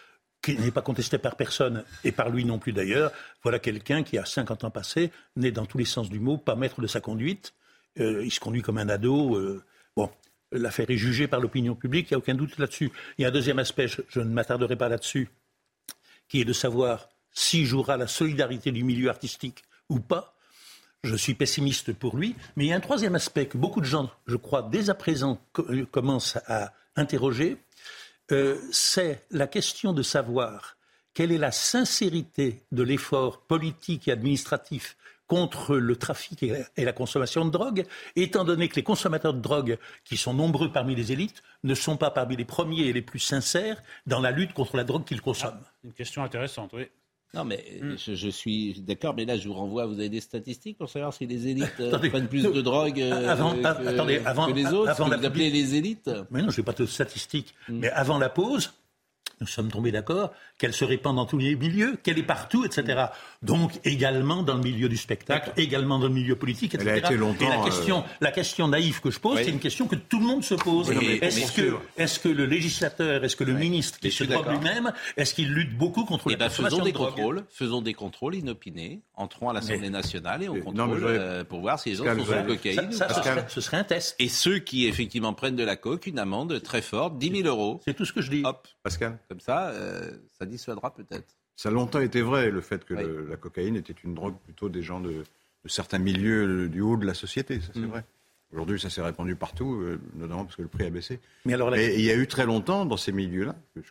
qui n'est pas contesté par personne et par lui non plus d'ailleurs. Voilà quelqu'un qui a 50 ans passé, né dans tous les sens du mot, pas maître de sa conduite. Euh, il se conduit comme un ado. Euh, bon, l'affaire est jugée par l'opinion publique, il n'y a aucun doute là-dessus. Il y a un deuxième aspect, je, ne m'attarderai pas là-dessus, qui est de savoir s'il jouera la solidarité du milieu artistique ou pas. je suis pessimiste pour lui. Mais il y a un troisième aspect que beaucoup de gens, je crois, dès à présent euh, commencent à interroger. Euh, c'est la question de savoir quelle est la sincérité de l'effort politique et administratif contre le trafic et la consommation de drogue, étant donné que les consommateurs de drogue, qui sont nombreux parmi les élites, ne sont pas parmi les premiers et les plus sincères dans la lutte contre la drogue qu'ils consomment. Ah, une question intéressante, oui. Non, mais hmm. je, suis d'accord, mais là, je vous renvoie, vous avez des statistiques pour savoir si les élites euh, prennent plus de drogue euh, avant, que, attendez, avant, les autres, avant vous appelez les élites Mais non, je n'ai pas de statistiques. Hmm. Mais avant la pause, nous sommes tombés d'accord qu'elle se répand dans tous les milieux, qu'elle est partout, etc. Donc également dans le milieu du spectacle, également dans le milieu politique, etc. Elle a été longtemps, Et la question, euh, la question naïve que je pose, c'est une question que tout le monde se pose. est-ce que, est que le législateur, est-ce que le ministre qui se drogue lui-même, est-ce qu'il lutte beaucoup contre et eh la ben, faisons des contrôles, faisons des contrôles inopinés, entrons à l'Assemblée nationale et on contrôle euh, pour voir si les autres sont sous cocaïne. Ça, ce, serait, un test. Et ceux qui effectivement prennent de la coke, une amende très forte, 10 000 euros. C'est tout ce que je dis. Hop, Pascal. Comme ça, euh, ça dissuadera peut-être. Ça a longtemps été vrai, le fait que la cocaïne était une drogue plutôt des gens de, certains milieux du haut de la société, ça c'est mm. vrai. Aujourd'hui, ça s'est répandu partout, euh, notamment parce que le prix a baissé. Mais alors, il y a eu très longtemps, dans ces milieux-là, je,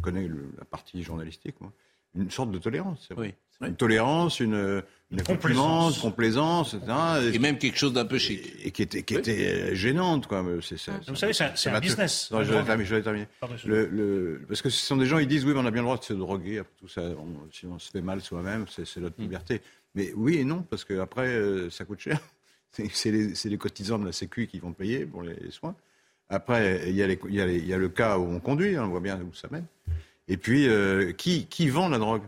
connais la partie journalistique, moi, une sorte de tolérance. Oui. Une tolérance, une, une complaisance, complaisance, etc. Et même quelque chose d'un peu chic. Et, qui était, qui était gênante, quoi. C'est, Vous savez, c'est un, business. Non, je vais terminer. Je vais terminer. le, le, parce que ce sont des gens, ils disent, oui, mais on a bien le droit de se droguer, après tout ça, on, si on se fait mal soi-même, c'est, notre mm. liberté. Mais oui et non, parce qu'après, euh, ça coûte cher. [LAUGHS] C'est les, les, cotisants de la Sécu qui vont payer pour les, soins. Après, il y, a les, il, y a il y, a le cas où on conduit, hein, on voit bien où ça mène. Et puis, euh, qui, qui vend la drogue?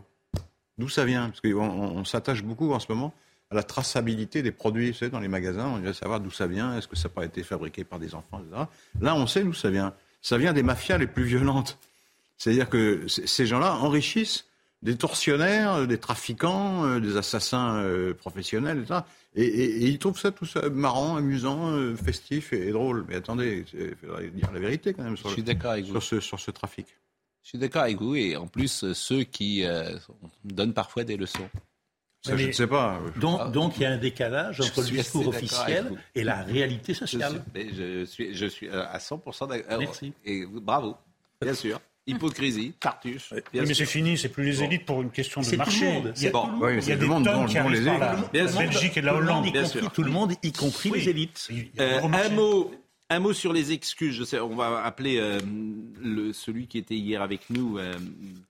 D'où ça vient? Parce qu'on on, s'attache beaucoup en ce moment à la traçabilité des produits. Vous savez, dans les magasins, on veut savoir d'où ça vient, est-ce que ça n'a pas été fabriqué par des enfants, etc. Là, on sait d'où ça vient. Ça vient des mafias les plus violentes. C'est-à-dire que ces gens-là enrichissent des tortionnaires, des trafiquants, euh, des assassins euh, professionnels, etc. Et, et, ils trouvent ça tout ça marrant, amusant, euh, festif et, drôle. Mais attendez, il faudrait dire la vérité quand même sur, ce, sur ce trafic. Je suis d'accord avec vous. Et en plus, ceux qui euh, donnent parfois des leçons. Ça, je ne sais pas. Donc, donc, il y a un décalage entre le discours officiel et la réalité sociale. Je suis, je suis, euh, à 100% d'accord. Euh, Merci. Et bravo, bien sûr. Hypocrisie, tartuche. mais c'est fini, c'est plus les élites pour une question de marché. C'est bon. Oui, il y a des monde dont, les élites. La Belgique et la Hollande, bien sûr. Tout le monde, y compris les élites. un mot un mot sur les excuses. Je sais, on va appeler euh, le, celui qui était hier avec nous, euh,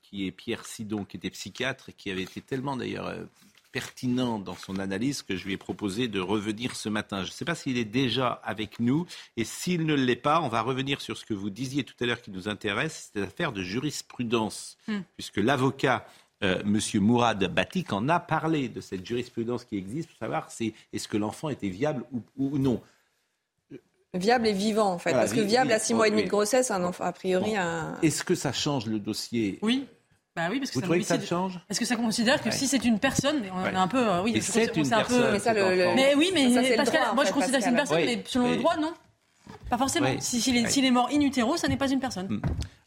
qui est Pierre Sidon, qui était psychiatre et qui avait été tellement d'ailleurs euh, pertinent dans son analyse que je lui ai proposé de revenir ce matin. Je ne sais pas s'il est déjà avec nous et s'il ne l'est pas, on va revenir sur ce que vous disiez tout à l'heure qui nous intéresse, c'est l'affaire de jurisprudence, hmm. puisque l'avocat Monsieur Mourad Batik en a parlé de cette jurisprudence qui existe pour savoir c'est est-ce que l'enfant était viable ou non. Viable et vivant, en fait. Parce que viable à 6 mois et demi de grossesse, un enfant, a priori, un... Est-ce que ça change le dossier Oui. Bah oui, parce que Vous ça trouvez que ça change Est-ce que ça considère que si c'est une personne, on est un peu, euh, oui, c'est une personne. Peu... Mais, ça, le, mais oui, mais moi je considère que c'est une personne, mais selon le droit, non. Pas forcément. S'il est, mort in utero, ça n'est pas une personne. Hmm.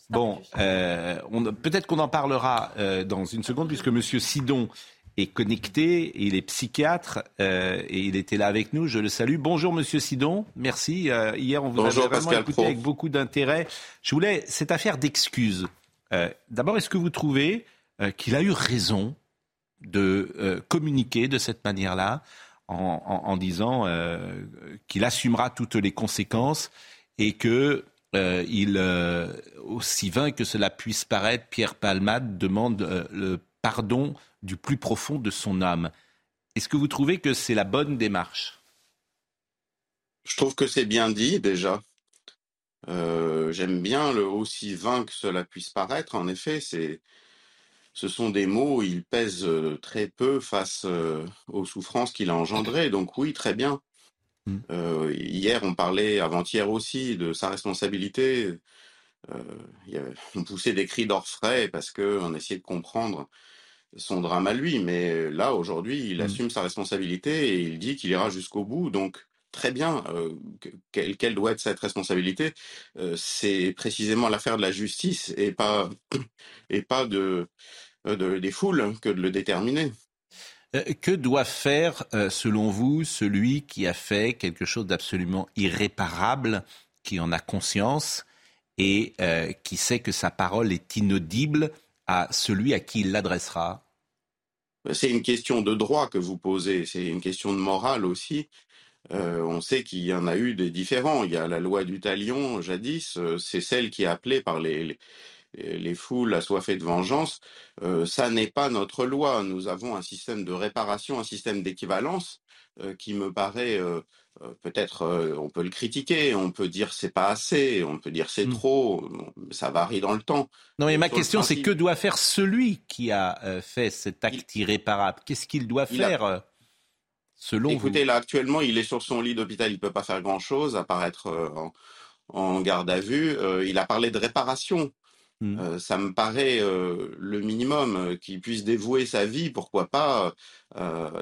Bon, euh, peut-être qu'on en parlera euh, dans une seconde, puisque Monsieur Sidon est connecté, il est psychiatre euh, et il était là avec nous. Je le salue. Bonjour Monsieur Sidon, merci. Euh, hier on vous a vraiment écouté avec beaucoup d'intérêt. Je voulais cette affaire d'excuses. Euh, d'abord, est-ce que vous trouvez qu'il a eu raison de communiquer de cette manière-là en, en, disant qu'il assumera toutes les conséquences et que il, aussi vain que cela puisse paraître, Pierre Palmade demande le pardon du plus profond de son âme. Est-ce que vous trouvez que c'est la bonne démarche? Je trouve que c'est bien dit déjà. Euh, j'aime bien le aussi vain que cela puisse paraître. En effet, c'est, ce sont des mots, ils pèsent euh, très peu face euh, aux souffrances qu'il a engendrées. Donc oui, très bien. Mmh. hier, on parlait, avant-hier aussi, de sa responsabilité. on poussait des cris d'orfraie parce qu'on essayait de comprendre son drame à lui. Mais là, aujourd'hui, il mmh. assume sa responsabilité et il dit qu'il ira jusqu'au bout. Donc, très bien. Euh, quelle, doit être cette responsabilité euh, C'est précisément l'affaire de la justice et pas, [CLEARS THROAT] et pas de, euh, de, des foules que de le déterminer. que doit faire, selon vous, celui qui a fait quelque chose d'absolument irréparable, qui en a conscience et qui sait que sa parole est inaudible à celui à qui il l'adressera C'est une question de droit que vous posez, c'est une question de morale aussi. Euh, on sait qu'il y en a eu des différents. Il y a la loi du talion, jadis, euh, c'est celle qui est appelée par les, les, foules assoiffées de vengeance. Euh, ça n'est pas notre loi. Nous avons un système de réparation, un système d'équivalence qui me paraît peut-être on peut le critiquer, on peut dire c'est pas assez, on peut dire c'est mmh. trop, ça varie dans le temps. Non mais ma question c'est que doit faire celui qui a fait cet acte irréparable? Qu'est-ce qu'il doit faire Écoutez, là actuellement, il est sur son lit d'hôpital, il ne peut pas faire grand-chose à part être euh, en, garde à vue. Euh, il a parlé de réparation. Mmh. Euh, ça me paraît le minimum qu'il puisse dévouer sa vie, pourquoi pas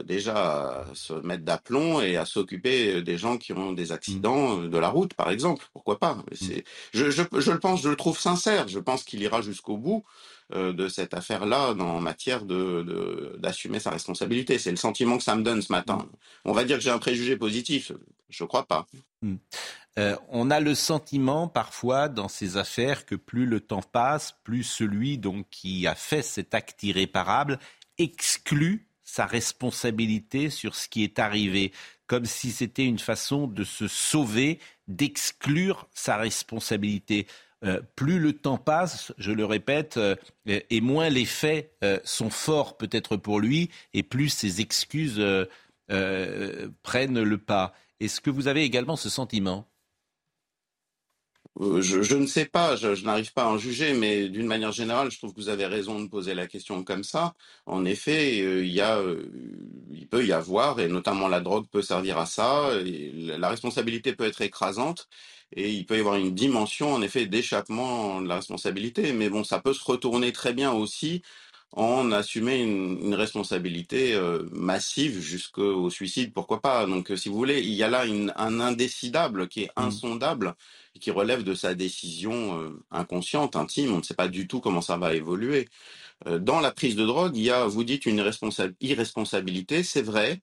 déjà à se mettre d'aplomb et à s'occuper des gens qui ont des accidents mmh. de la route, par exemple. Pourquoi pas mmh. je, je, je, le pense, je le trouve sincère. Je pense qu'il ira jusqu'au bout. De cette affaire-là en matière de, d'assumer sa responsabilité. C'est le sentiment que ça me donne ce matin. On va dire que j'ai un préjugé positif. Je ne crois pas. Euh, on a le sentiment parfois dans ces affaires que plus le temps passe, plus celui donc qui a fait cet acte irréparable exclut sa responsabilité sur ce qui est arrivé, comme si c'était une façon de se sauver, d'exclure sa responsabilité. Euh, plus le temps passe, je le répète, euh, et moins les faits sont forts peut-être pour lui, et plus ses excuses prennent le pas. Est-ce que vous avez également ce sentiment? Je, ne sais pas, je, n'arrive pas à en juger, mais d'une manière générale, je trouve que vous avez raison de poser la question comme ça. En effet, il, y a, il peut y avoir, et notamment la drogue peut servir à ça, la responsabilité peut être écrasante, et il peut y avoir une dimension, en effet, d'échappement de la responsabilité. Mais bon, ça peut se retourner très bien aussi en assumer une, responsabilité euh, massive jusqu'au suicide, pourquoi pas? Donc, si vous voulez, il y a là un indécidable qui est mmh. insondable et qui relève de sa décision euh, inconsciente, intime. On ne sait pas du tout comment ça va évoluer. Euh, dans la prise de drogue, il y a, vous dites, une irresponsabilité, c'est vrai,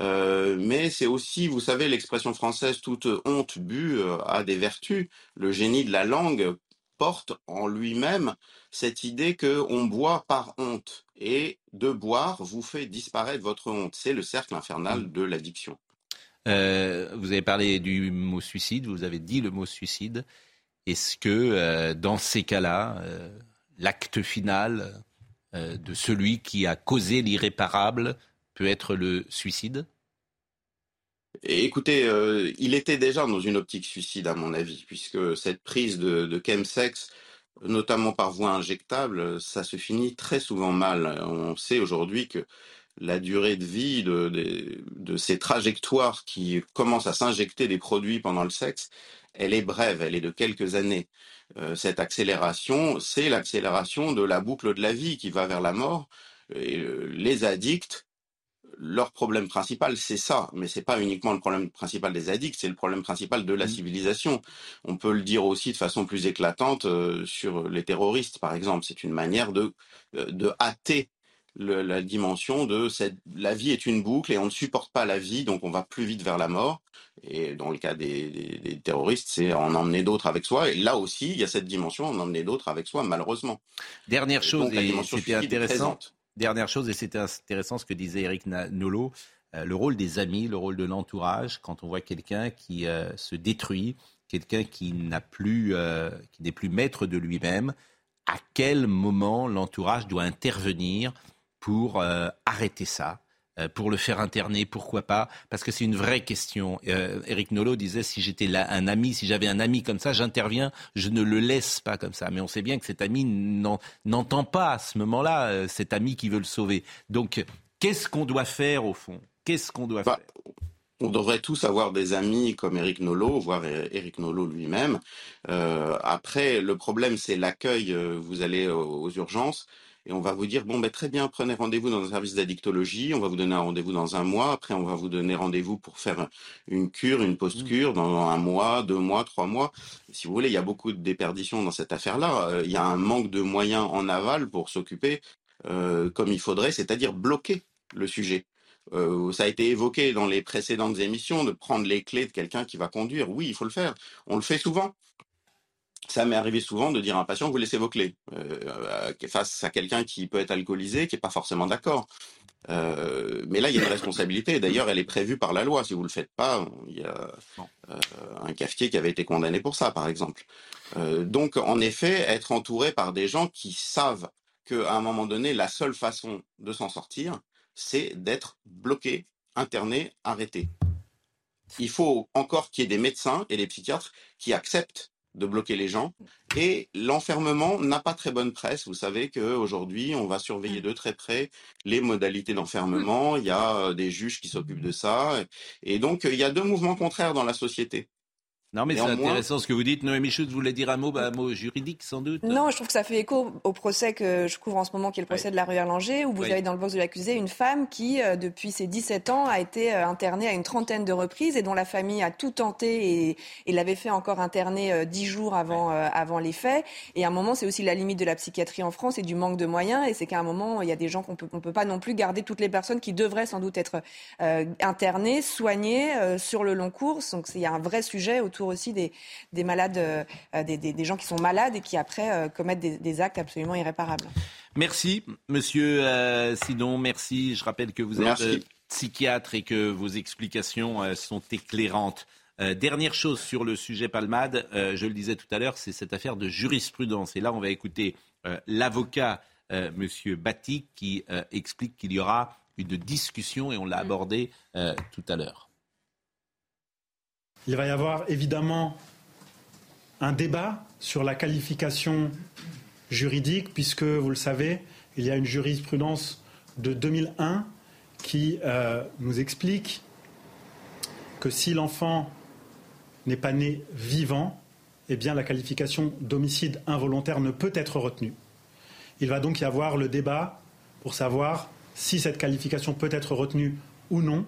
euh, mais c'est aussi, vous savez, l'expression française toute honte bue euh, a des vertus. Le génie de la langue porte en lui-même cette idée que on boit par honte et de boire vous fait disparaître votre honte. C'est le cercle infernal mmh. de l'addiction. Euh, vous avez parlé du mot suicide, vous avez dit le mot suicide. Est-ce que dans ces cas-là, l'acte final de celui qui a causé l'irréparable peut être le suicide? Écoutez, euh, il était déjà dans une optique suicide, à mon avis, puisque cette prise de, de chemsex, notamment par voie injectable, ça se finit très souvent mal. On sait aujourd'hui que la durée de vie de, ces trajectoires qui commencent à s'injecter des produits pendant le sexe, elle est brève, elle est de quelques années. Euh, cette accélération, c'est l'accélération de la boucle de la vie qui va vers la mort. Et, euh, les addicts leur problème principal, c'est ça, mais c'est pas uniquement le problème principal des addicts, c'est le problème principal de la mmh. civilisation. On peut le dire aussi de façon plus éclatante euh, sur les terroristes, par exemple. C'est une manière de euh, de hâter la dimension de cette, la vie est une boucle et on ne supporte pas la vie, donc on va plus vite vers la mort. Et dans le cas des, terroristes, c'est en emmener d'autres avec soi. Et là aussi, il y a cette dimension, en emmener d'autres avec soi, malheureusement. Dernière chose, et c'était intéressant. Dernière chose, et c'était intéressant ce que disait Eric Nolot, euh, le rôle des amis, le rôle de l'entourage, quand on voit quelqu'un qui euh, se détruit, quelqu'un qui n'a plus, euh, qui n'est plus maître de lui-même, à quel moment l'entourage doit intervenir pour arrêter ça? Pour le faire interner, pourquoi pas? Parce que c'est une vraie question. Euh, Eric Nolot disait si j'étais là un ami, si j'avais un ami comme ça, j'interviens, je ne le laisse pas comme ça. Mais on sait bien que cet ami n'entend pas à ce moment-là euh, cet ami qui veut le sauver. Donc, qu'est-ce qu'on doit faire au fond? Qu'est-ce qu'on doit bah, faire? on devrait tous avoir des amis comme Eric Nolot, voire Eric Nolot lui-même. après, le problème, c'est l'accueil. Vous allez aux urgences et on va vous dire bon ben très bien prenez rendez-vous dans un service d'addictologie on va vous donner un rendez-vous dans un mois après on va vous donner rendez-vous pour faire une cure une post-cure mmh. dans un mois deux mois trois mois si vous voulez il y a beaucoup de déperditions dans cette affaire-là euh, il y a un manque de moyens en aval pour s'occuper euh, comme il faudrait c'est-à-dire bloquer le sujet. Euh, ça a été évoqué dans les précédentes émissions de prendre les clés de quelqu'un qui va conduire. Oui, il faut le faire. On le fait souvent. Ça m'est arrivé souvent de dire à un patient, vous laissez vos clés, euh, face à quelqu'un qui peut être alcoolisé, qui n'est pas forcément d'accord. Euh, mais là, il y a une responsabilité. D'ailleurs, elle est prévue par la loi. Si vous le faites pas, il y a euh, un cafetier qui avait été condamné pour ça, par exemple. Donc, en effet, être entouré par des gens qui savent qu'à un moment donné, la seule façon de s'en sortir, c'est d'être bloqué, interné, arrêté. Il faut encore qu'il y ait des médecins et des psychiatres qui acceptent de bloquer les gens. Et l'enfermement n'a pas très bonne presse. Vous savez qu'aujourd'hui, on va surveiller mmh. de très près les modalités d'enfermement. Il y a euh, des juges qui s'occupent de ça. Et donc, il y a deux mouvements contraires dans la société. Non, mais c'est intéressant ce que vous dites. Noémie Schultz voulait dire un mot, bah, un mot juridique sans doute. Non, je trouve que ça fait écho au procès que je couvre en ce moment, qui est le procès de la rue Erlanger, où vous avez dans le box de l'accusé une femme qui, euh, depuis ses 17 ans, a été euh, internée à une trentaine de reprises et dont la famille a tout tenté et, et l'avait fait encore interner 10 euh, jours avant, avant les faits. Et à un moment, c'est aussi la limite de la psychiatrie en France et du manque de moyens. Et c'est qu'à un moment, il y a des gens qu'on peut, on peut pas non plus garder toutes les personnes qui devraient sans doute être internées, soignées sur le long cours. Donc il y a un vrai sujet autour aussi des des malades, euh, des, gens qui sont malades et qui après euh, commettent des, actes absolument irréparables. Merci, Monsieur euh, Sidon. Merci. Je rappelle que vous êtes psychiatre et que vos explications sont éclairantes. dernière chose sur le sujet Palmade, je le disais tout à l'heure, c'est cette affaire de jurisprudence. Et là, on va écouter l'avocat, Monsieur Batty, qui explique qu'il y aura une discussion, et on l'a mm. abordé tout à l'heure. Il va y avoir évidemment un débat sur la qualification juridique, puisque, vous le savez, il y a une jurisprudence de 2001 qui euh, nous explique que si l'enfant n'est pas né vivant, eh bien la qualification d'homicide involontaire ne peut être retenue. Il va donc y avoir le débat pour savoir si cette qualification peut être retenue ou non.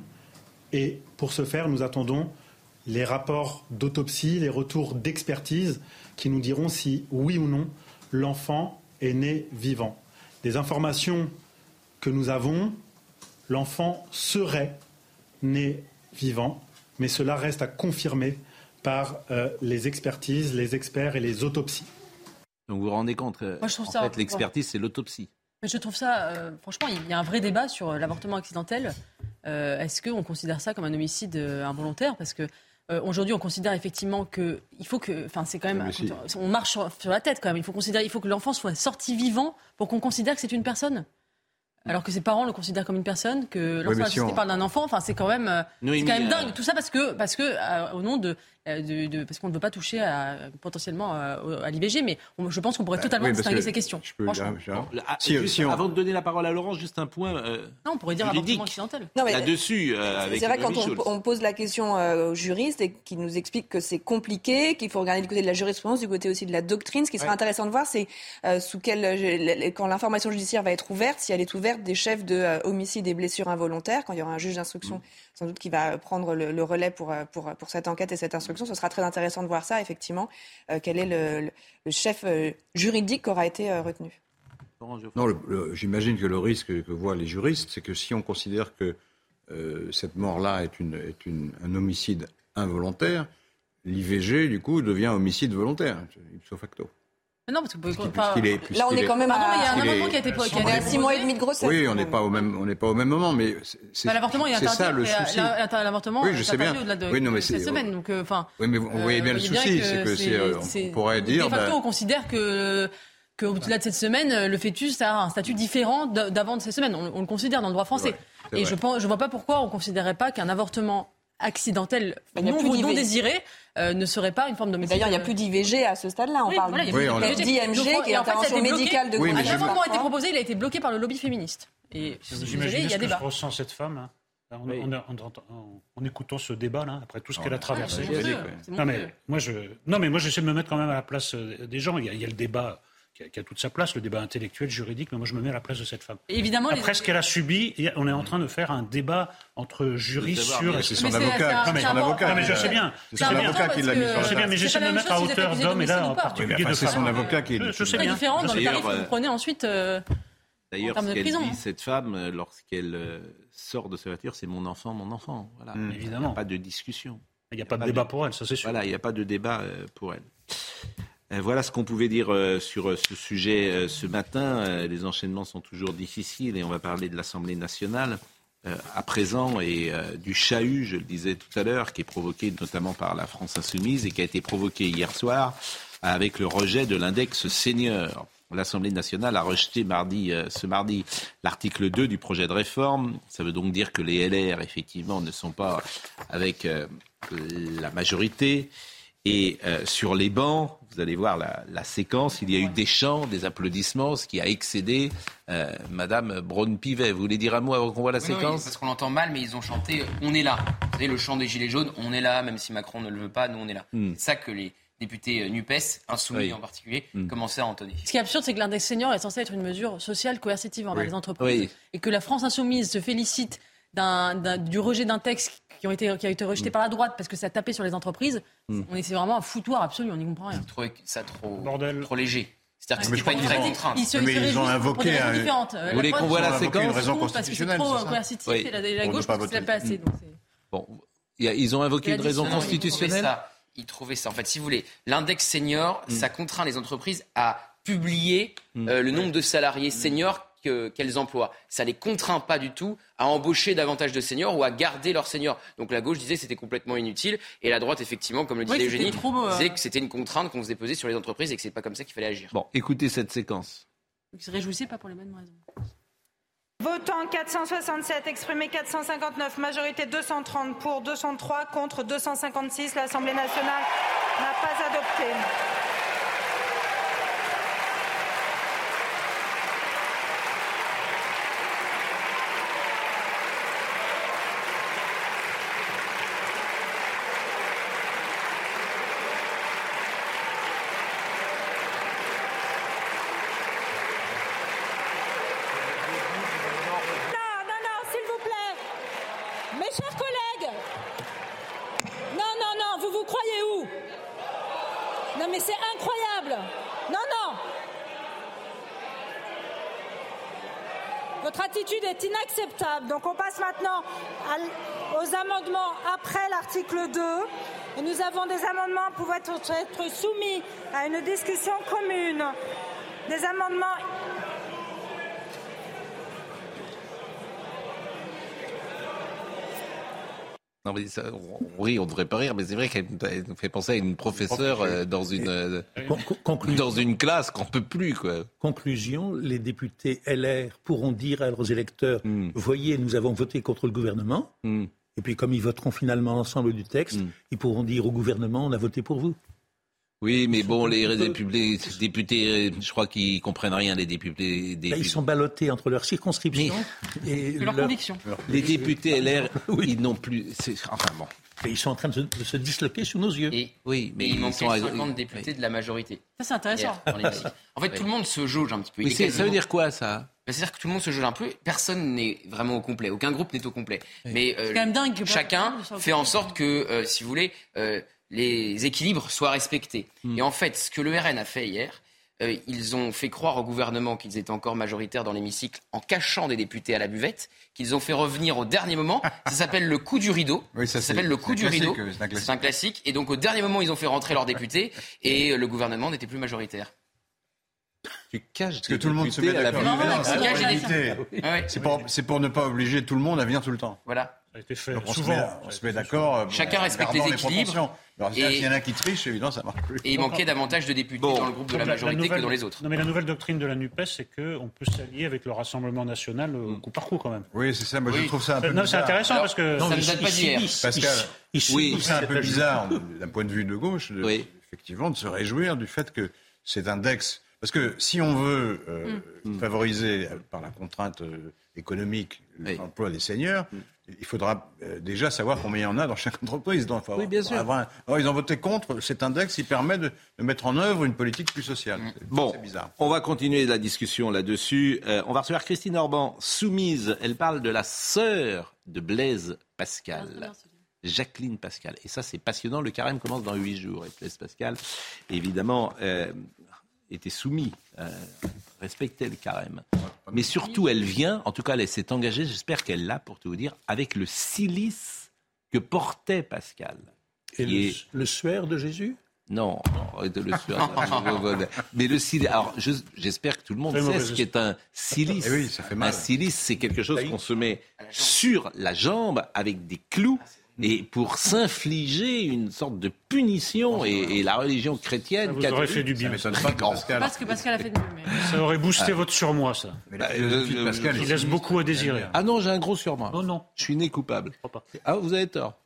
Et pour ce faire, nous attendons les rapports d'autopsie, les retours d'expertise qui nous diront si oui ou non l'enfant est né vivant. Des informations que nous avons, l'enfant serait né vivant, mais cela reste à confirmer par euh, les expertises, les experts et les autopsies. Donc vous vous rendez compte, euh, en fait, l'expertise, c'est l'autopsie. Mais je trouve ça, euh, franchement, il y a un vrai débat sur l'avortement accidentel. Est-ce qu'on considère ça comme un homicide involontaire? Parce que euh, aujourd'hui, on considère effectivement que il faut que, enfin, c'est quand même, on marche sur, la tête quand même. Il faut considérer, il faut que l'enfant soit sorti vivant pour qu'on considère que c'est une personne. Alors que ses parents le considèrent comme une personne, que l'enfant oui, on... parle d'un enfant, enfin c'est quand même, euh, c'est quand même dingue. Tout ça parce que, parce que au nom de euh, de, parce qu'on ne veut pas toucher à, potentiellement euh, à, l'IVG, mais je pense qu'on pourrait bah, totalement distinguer ces questions. Avant de donner la parole à Laurence, juste un point. Euh, non, on pourrait dire avortement accidentel. Là-dessus, c'est vrai quand on, pose la question aux juristes et qu'ils nous expliquent que c'est compliqué, qu'il faut regarder du côté de la jurisprudence, du côté aussi de la doctrine. Ce qui serait intéressant de voir, c'est sous quel quand l'information judiciaire va être ouverte, si elle est ouverte des chefs de homicide et blessures involontaires, quand il y aura un juge d'instruction, mm. Sans doute qui va prendre le, le relais pour, pour pour cette enquête et cette instruction ce sera très intéressant de voir ça, effectivement, euh, quel est le, chef euh, juridique qui aura été euh, retenu. Non, j'imagine que le risque que voient les juristes, c'est que si on considère que cette mort-là est, une, est une, un homicide involontaire, l'IVG, du coup, devient homicide volontaire, ipso facto. Non, parce que là, on est quand même à. il y a un amendement qui a été posé. On est à 6 mois et demi de grossesse. Oui, on n'est pas au même, on n'est pas au même moment, mais c'est bah, l'avortement, il a ça le souci. L'avortement, oui, je sais bien. Au-delà de oui, non, mais cette semaine, donc euh. Oui, mais vous voyez bien le souci, c'est que c'est, on pourrait dire. De facto, bah on considère que qu'au-delà de cette semaine, le fœtus a un statut différent d'avant de cette semaine. On, le considère dans le droit français. Et je ne vois pas pourquoi on ne considérerait pas qu'un avortement accidentel non, non désiré euh, ne serait pas une forme de D'ailleurs, il n'y a plus d'IVG à ce stade-là. On parle voilà, d'IMG qui est intervention médicale de oui, Un amendement a été proposé, il a été bloqué par le lobby féministe. Et j'imagine ce que je ressens cette femme. Hein. En, écoutant ce débat là, après tout ce qu'elle a traversé. non mais moi je, non mais moi j'essaie de me mettre quand même à la place euh, des gens. il y a le débat qui a, toute sa place, le débat intellectuel, juridique, mais moi je me mets à la place de cette femme. évidemment, Après ce qu'elle a subi, on est en train de faire un débat entre juristes sur... C'est son avocat. Non, mais, son avocat. Non, mais je sais bien. C'est son avocat qui l'a mis sur Je sais bien, mais j'essaie de me mettre à hauteur d'homme, et là en particulier de C'est son avocat qui... Je sais bien. C'est différent dans le tarif que vous prenez ensuite... Euh, D'ailleurs, ce qu'elle dit, cette femme, euh, lorsqu'elle euh, sort de sa voiture, c'est mon enfant, mon enfant. Voilà. Mmh. Évidemment. Pas de discussion. Il n'y a pas de débat pour elle, ça c'est sûr. Voilà, il n'y a pas de débat pour elle. Voilà ce qu'on pouvait dire sur ce sujet ce matin. Les enchaînements sont toujours difficiles et on va parler de l'Assemblée nationale à présent et du chahut, je le disais tout à l'heure, qui est provoqué notamment par la France insoumise et qui a été provoqué hier soir avec le rejet de l'index senior. L'Assemblée nationale a rejeté mardi, euh, ce mardi l'article 2 du projet de réforme. Ça veut donc dire que les LR, effectivement, ne sont pas avec euh, la majorité. Et euh, sur les bancs, vous allez voir la, séquence, il y a eu des chants, des applaudissements, ce qui a excédé Madame Braun-Pivet. Vous voulez dire un mot avant qu'on voit la séquence? Parce qu'on l'entend mal, mais ils ont chanté On est là. Vous savez, le chant des Gilets jaunes, on est là, même si Macron ne le veut pas, nous on est là. Hmm. C'est ça que les, députés euh, NUPES, insoumis en particulier, mm. commençaient à entonner. Ce qui est absurde, c'est que l'index senior est censé être une mesure sociale coercitive envers les entreprises. Et que la France insoumise se félicite du rejet d'un texte qui, ont été, qui a été rejeté mm. par la droite parce que ça tapait sur les entreprises. Mm. On est, vraiment un foutoir absolu, on n'y comprend rien. Trouvé ça trop, trop léger. C'est-à-dire que c'est pas une vraie contrainte. Ils, se, ils, ont invoqué un... Vous voulez qu'on voit la séquence une raison constitutionnelle Parce que c'est trop coercitif et la, la gauche parce que c'est pas assez. Bon, ils ont invoqué une raison constitutionnelle ils trouvaient ça. En fait, si vous voulez, l'index senior, mm. ça contraint les entreprises à publier mm. euh, le nombre de salariés seniors qu'elles emploient. Ça les contraint pas du tout à embaucher davantage de seniors ou à garder leurs seniors. Donc la gauche disait que c'était complètement inutile et la droite, effectivement, comme le disait Eugénie, disait que c'était une contrainte qu'on faisait peser sur les entreprises et que c'est pas comme ça qu'il fallait agir. Bon, écoutez cette séquence. Ils se réjouissaient pas pour les mêmes raisons. Votant 467, exprimé 459, majorité 230 pour 203 contre 256. L'Assemblée nationale n'a pas adopté. Donc on passe aux amendements après l'article 2. Et nous avons des amendements pouvant être soumis à une discussion commune. Des amendements Non, mais oui, on devrait pas rire, mais c'est vrai qu'elle nous fait penser à une professeure euh, dans une, euh, dans une classe qu'on peut plus. Quoi. Conclusion, les députés LR pourront dire à leurs électeurs, hmm. voyez, nous avons voté contre le gouvernement, hmm. et puis comme ils voteront finalement l'ensemble du texte, hmm. ils pourront dire au gouvernement, on a voté pour vous. Oui, mais bon, les, députés, je crois qu'ils comprennent rien, les députés. Bah, ils sont ballottés entre leur circonscription et leur, conviction. Les députés LR, ils n'ont plus. Enfin bon. Et ils sont en train de se, disloquer sous nos yeux. oui, mais ils, ils sont 50 députés de la majorité. Ça, c'est intéressant. [LAUGHS] en fait, tout le monde se jauge un petit peu. Mais ça veut dire quoi, ça? Bah, C'est-à-dire que tout le monde se jauge un peu. Personne n'est vraiment au complet. Aucun groupe n'est au complet. Mais euh, quand même dingue chacun fait en sorte que, euh, si vous voulez, euh, les équilibres soient respectés. Hmm. Et en fait, ce que le RN a fait hier, euh, ils ont fait croire au gouvernement qu'ils étaient encore majoritaires dans l'hémicycle en cachant des députés à la buvette, qu'ils ont fait revenir au dernier moment. [LAUGHS] Ça s'appelle le coup du rideau. ça, s'appelle le coup du rideau. C'est un, classique. Et donc au dernier moment, ils ont fait rentrer leurs députés [LAUGHS] et le gouvernement n'était plus majoritaire. Tu caches Parce que tout le monde se met d'accord. C'est pour ne pas obliger tout le monde à venir tout le temps. Voilà on, souvent, se met, d'accord. Euh, Chacun respecte les équilibres. s'il y en a qui trichent, évidemment, ça marche plus. Et il manquait davantage de députés dans le groupe de la majorité que dans les autres. Non, mais la nouvelle doctrine de la NUPES, c'est qu'on peut s'allier avec le Rassemblement national au coup par coup, quand même. Oui, c'est ça. Moi, je trouve ça un peu bizarre. C'est intéressant parce que. ça ne date pas d'hier. Pascal, oui, c'est un peu bizarre, d'un point de vue de gauche, effectivement, de se réjouir du fait que cet index. Parce que si on veut euh, mm. favoriser par la contrainte euh, économique l'emploi des seniors, mm il faudra euh, déjà savoir combien il y en a dans chaque [LAUGHS] entreprise. Donc, oui, bien sûr. Alors, ils ont voté contre cet index qui permet de, mettre en œuvre une politique plus sociale. Mm. Bon, bizarre. on va continuer la discussion là-dessus. Euh, on va recevoir Christine Orban, soumise. Elle parle de la sœur de Blaise Pascal. Jacqueline Pascal. Et ça, c'est passionnant. Le carême commence dans huit jours. Et Blaise Pascal, évidemment, euh, était soumis, euh, respectait le carême. Mais surtout, elle vient, en tout cas, elle s'est engagée, j'espère qu'elle l'a, pour tout vous dire, avec le silice que portait Pascal. Et le, le suaire de Jésus? Non, de le suaire. [LAUGHS] Mais le silice. Alors, j'espère que tout le monde sait ce qu'est un silice. Eh oui, ça fait mal. Un silice, c'est quelque chose qu'on se met sur la jambe avec des clous et pour s'infliger une sorte de punition. Et, la religion chrétienne. Ça vous aurait fait du bien. Ça [LAUGHS] pas Pascal. Parce que Pascal a fait du bien. Ça aurait boosté votre surmoi, ça. Mais Pascal, il laisse beaucoup à désirer. Ah non, j'ai un gros surmoi. Non, non. Je suis né coupable. Ah, vous avez tort.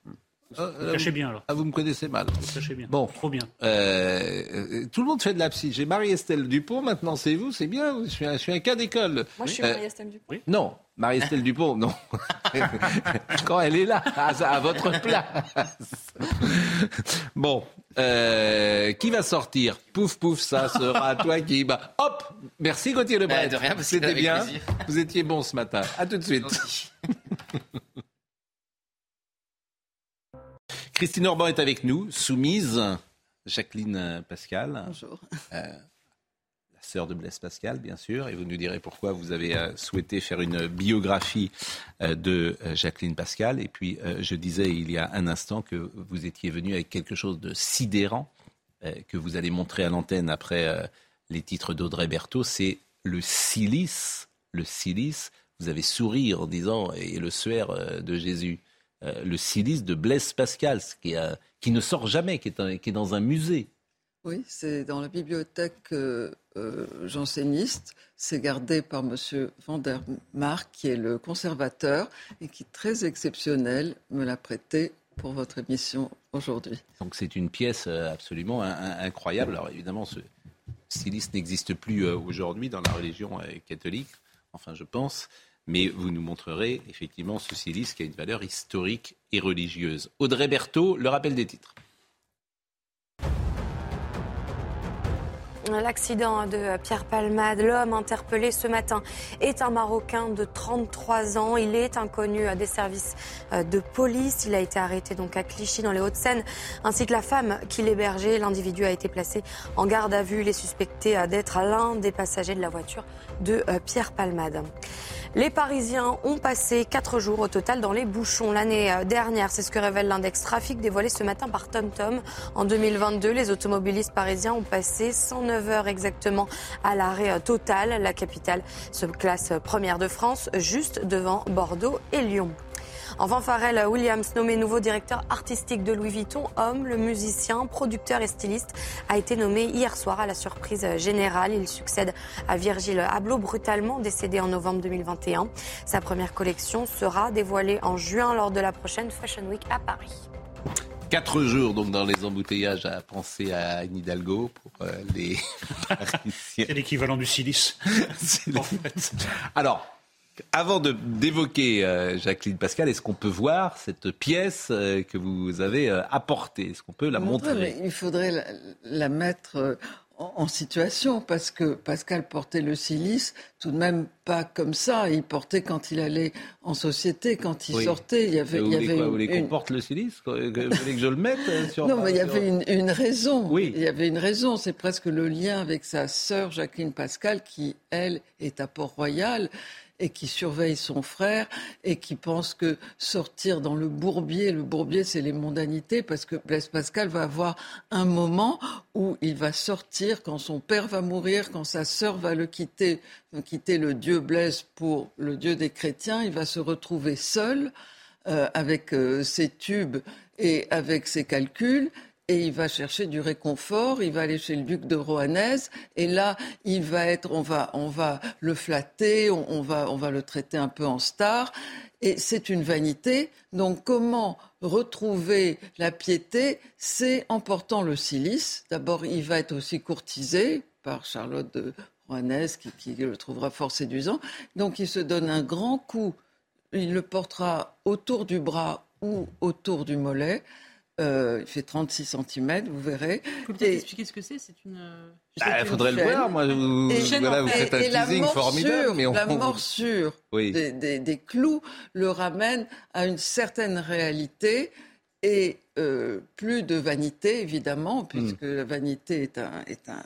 Ah, vous cachez bien alors. Ah, vous me connaissez mal. Vous cachez bien. Bon, trop bien. Euh, tout le monde fait de la psy. J'ai Marie-Estelle Dupont. Maintenant, c'est vous. C'est bien. Je suis un, je suis un cas d'école. Moi, je suis Marie-Estelle Dupont. Oui. Non, Marie-Estelle Dupont, non. [LAUGHS] Quand elle est là, à, votre place. bon, euh, qui va sortir? Pouf, pouf, ça sera [LAUGHS] toi qui. Bah, hop Merci Gauthier Lebret. Bah, de rien, C'était bien. Vous étiez bon ce matin. À tout de suite. Christine Orban est avec nous, soumise. Jacqueline Pascal. Bonjour. Euh, sœur de Blaise Pascal, bien sûr. Et vous nous direz pourquoi vous avez euh, souhaité faire une biographie euh, de Jacqueline Pascal. Et puis, je disais il y a un instant que vous étiez venu avec quelque chose de sidérant que vous allez montrer à l'antenne après les titres d'Audrey Berthaud. C'est le silice. Le silice. Vous avez souri en disant, et le suaire de Jésus. Euh, le silice de Blaise Pascal, qui, qui ne sort jamais, qui est, qui est, dans un musée. Oui, c'est dans la bibliothèque euh, euh, janséniste. C'est gardé par M. Van der Mark, qui est le conservateur et qui, très exceptionnel, me l'a prêté pour votre émission aujourd'hui. Donc c'est une pièce absolument incroyable. Alors évidemment, ce silice n'existe plus aujourd'hui dans la religion catholique, enfin je pense mais vous nous montrerez effectivement ce silice qui a une valeur historique et religieuse. Audrey Berthaud, le rappel des titres. L'accident de Pierre Palmade, l'homme interpellé ce matin, est un Marocain de 33 ans. Il est inconnu des services de police. Il a été arrêté donc à Clichy dans les Hauts-de-Seine, ainsi que la femme qui l'hébergeait. L'individu a été placé en garde à vue. Il est suspecté d'être l'un des passagers de la voiture de Pierre Palmade. Les Parisiens ont passé quatre jours au total dans les bouchons l'année euh, dernière. C'est ce que révèle l'index trafic dévoilé ce matin par TomTom. En 2022, les automobilistes parisiens ont passé 109 heures exactement à l'arrêt total. La capitale se classe première de France, juste devant Bordeaux et Lyon. Enfin, Pharrell Williams, nommé nouveau directeur artistique de Louis Vuitton, homme, le musicien, producteur et styliste, a été nommé hier soir à la surprise générale. Il succède à Virgil Abloh, brutalement décédé en novembre 2021. Sa première collection sera dévoilée en juin lors de la prochaine Fashion Week à Paris. Quatre jours donc dans les embouteillages à penser à Anne Hidalgo pour euh, les. [LAUGHS] C'est l'équivalent du silice. [LAUGHS] en fait. Alors, avant d'évoquer euh, Jacqueline Pascal, est-ce qu'on peut voir cette pièce euh, que vous avez euh, apportée? Est-ce qu'on peut la montrer? Il faudrait la, mettre en, situation parce que Pascal portait le silice tout de même pas comme ça. Il portait quand il allait en société, quand il sortait. Il y avait, vous il y avait vous voulez qu'on porte le silice Vous voulez que je le mette sur Non, mais il y avait une, une raison. Oui. Il y avait une raison. C'est presque le lien avec sa sœur Jacqueline Pascal qui, elle, est à Port-Royal et qui surveille son frère et qui pense que sortir dans le bourbier, le bourbier c'est les mondanités parce que Blaise Pascal va avoir un moment où il va sortir quand son père va mourir, quand sa sœur va le quitter, quitter le dieu Blaise pour le dieu des chrétiens, il va se retrouver seul euh, avec euh, ses tubes et avec ses calculs et il va chercher du réconfort, il va aller chez le duc de Rohanès, et là, il va être, on va, on va le flatter, on, va, on va le traiter un peu en star, et c'est une vanité. Donc, comment retrouver la piété? C'est en portant le silice. D'abord, il va être aussi courtisé par Charlotte de Rohanès, qui, qui le trouvera fort séduisant. Donc, il se donne un grand coup. Il le portera autour du bras ou autour du mollet. Euh, il fait 36 cm, vous verrez. Vous pouvez peut-être expliquer ce que c'est C'est une. Il bah, faudrait le voir. Moi, vous, voilà, vous faites un teasing formidable. Mais on... La morsure des, des, des, clous le ramène à une certaine réalité et euh, plus de vanité, évidemment, puisque hmm. la vanité est un, est un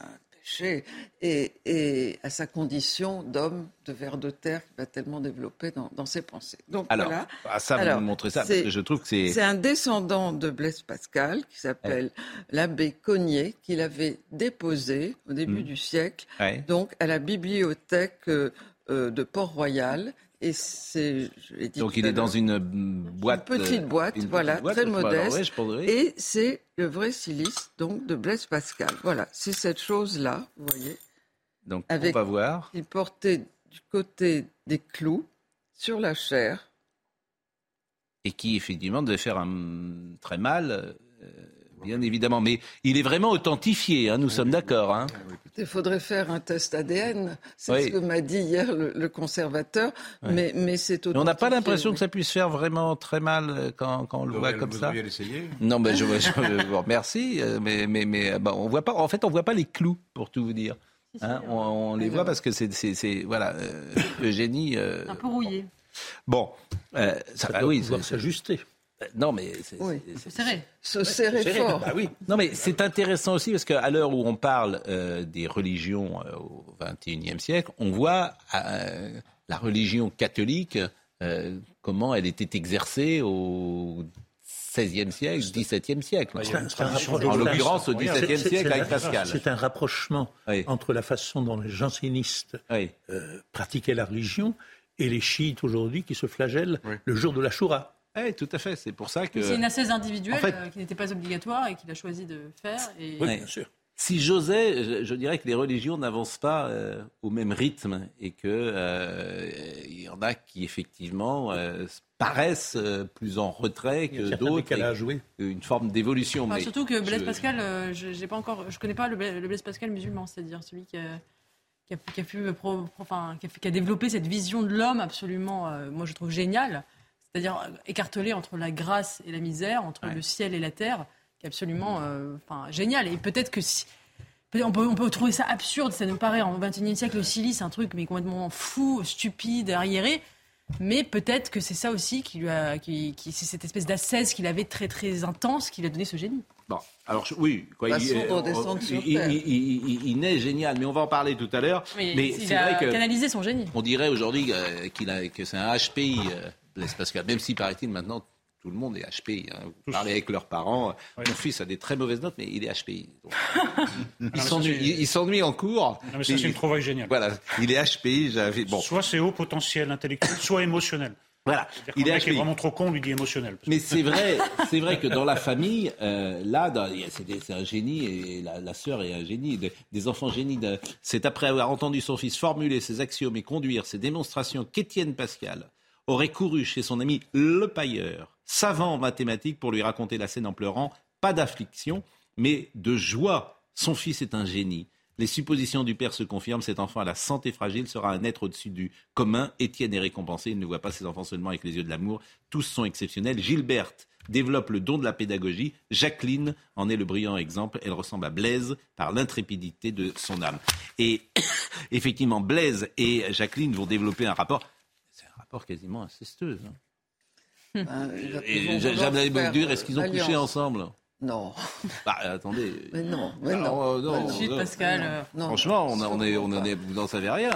et, à sa condition d'homme de ver de terre qui va tellement développer dans, ses pensées. Donc alors, voilà. Ah, ça, vous montrez ça, parce que je trouve que c'est... C'est un descendant de Blaise Pascal qui s'appelle l'abbé Cognier, qu'il avait déposé au début hmm. du siècle, donc à la bibliothèque euh, euh, de Port-Royal. Et c'est, Donc il est dans une boîte. Une petite boîte, voilà, très modeste. et c'est le vrai silice, donc, de Blaise Pascal. Voilà, c'est cette chose-là, vous voyez. Donc on va voir. Il portait du côté des clous sur la chair. Et qui, effectivement, devait faire un très mal. Euh, bien évidemment. Mais il est vraiment authentifié, hein, nous sommes d'accord. Hein. Il faudrait faire un test ADN. C'est ce que m'a dit hier le, conservateur. Mais, mais c'est On n'a pas l'impression que ça puisse faire vraiment très mal euh, quand, quand on le voit comme ça. Non, mais je, vous remercie. Euh, mais, mais, mais bah, on voit pas. En fait, on voit pas les clous, pour tout vous dire. Hein, on, les voit parce que c'est voilà euh, Eugénie. Euh, un peu rouillé. Bon, ça, ça ah oui, s'ajuster. Non, mais c'est oui. serrer. Se serrer fort. Bah oui. Non, mais c'est intéressant aussi parce qu'à l'heure où on parle euh, des religions euh, au XXIe siècle, on voit euh, la religion catholique comment elle était exercée au XVIe siècle, XVIIe siècle. en l'occurrence au XVIIe siècle avec Pascal. C'est un rapprochement entre la façon dont les jansénistes pratiquaient la religion et les chiites aujourd'hui qui se flagellent le jour de la Shura. Oui, tout à fait. C'est pour ça que. C'est une assaise individuelle euh, qui n'était pas obligatoire et qu'il a choisi de faire. Et... Oui, bien sûr. Si j'osais, je, dirais que les religions n'avancent pas euh, au même rythme et que euh, il y en a qui effectivement paraissent plus en retrait que d'autres. Une forme d'évolution. surtout que Blaise Pascal, je j'ai pas encore, je connais pas le, Blaise Pascal musulman, c'est-à-dire celui qui a, qui a, qui a, développé cette vision de l'homme absolument, moi je trouve géniale c'est-à-dire euh, écartelé entre la grâce et la misère, entre le ciel et la terre, qui est absolument euh, enfin, génial. Et peut-être que si, on peut, on peut, trouver ça absurde, ça nous paraît en XXIe siècle, le silice, c'est un truc mais complètement fou, stupide, arriéré. Mais peut-être que c'est ça aussi qui lui a, qui, qui c'est cette espèce d'ascèse qu'il avait très très intense qui lui a donné ce génie. Bon, alors oui, quoi, il, il, il, naît génial, mais on va en parler tout à l'heure. mais c'est vrai que canalisé son génie. On dirait aujourd'hui euh, qu'il a, que c'est un HPI. Même si, paraît-il, maintenant, tout le monde est HPI. Hein. Vous parlez avec leurs parents. Mon fils a des très mauvaises notes, mais il est HPI. [LAUGHS] il s'ennuie en cours. Non, mais ça, c'est une trouvaille géniale. Voilà, il est HPI. Bon. Soit c'est haut potentiel intellectuel, soit émotionnel. Voilà, il est, est, vraiment trop con, on lui dit émotionnel. Mais c'est vrai, c'est vrai que dans la famille, euh, là, c'est un génie et la, la sœur est un génie, des enfants génies. C'est après avoir entendu son fils formuler ses axiomes et conduire ses démonstrations qu'Étienne Pascal aurait couru chez son ami le pailleur, savant en mathématiques, pour lui raconter la scène en pleurant. Pas d'affliction, mais de joie. Son fils est un génie. Les suppositions du père se confirment. Cet enfant a la santé fragile, sera un être au-dessus du commun. Étienne est récompensé. Il ne voit pas ses enfants seulement avec les yeux de l'amour. Tous sont exceptionnels. Gilberte développe le don de la pédagogie. Jacqueline en est le brillant exemple. Elle ressemble à Blaise par l'intrépidité de son âme. Et [COUGHS] effectivement, Blaise et Jacqueline vont développer un rapport quasiment incestueuse. Hein. [LAUGHS] Ben, et Jeanne est-ce qu'ils ont couché ensemble? Non. [LAUGHS] Bah, attendez. Mais non, mais non. non, non, Pascal. Franchement, on, on, est, on est, vous n'en savez rien.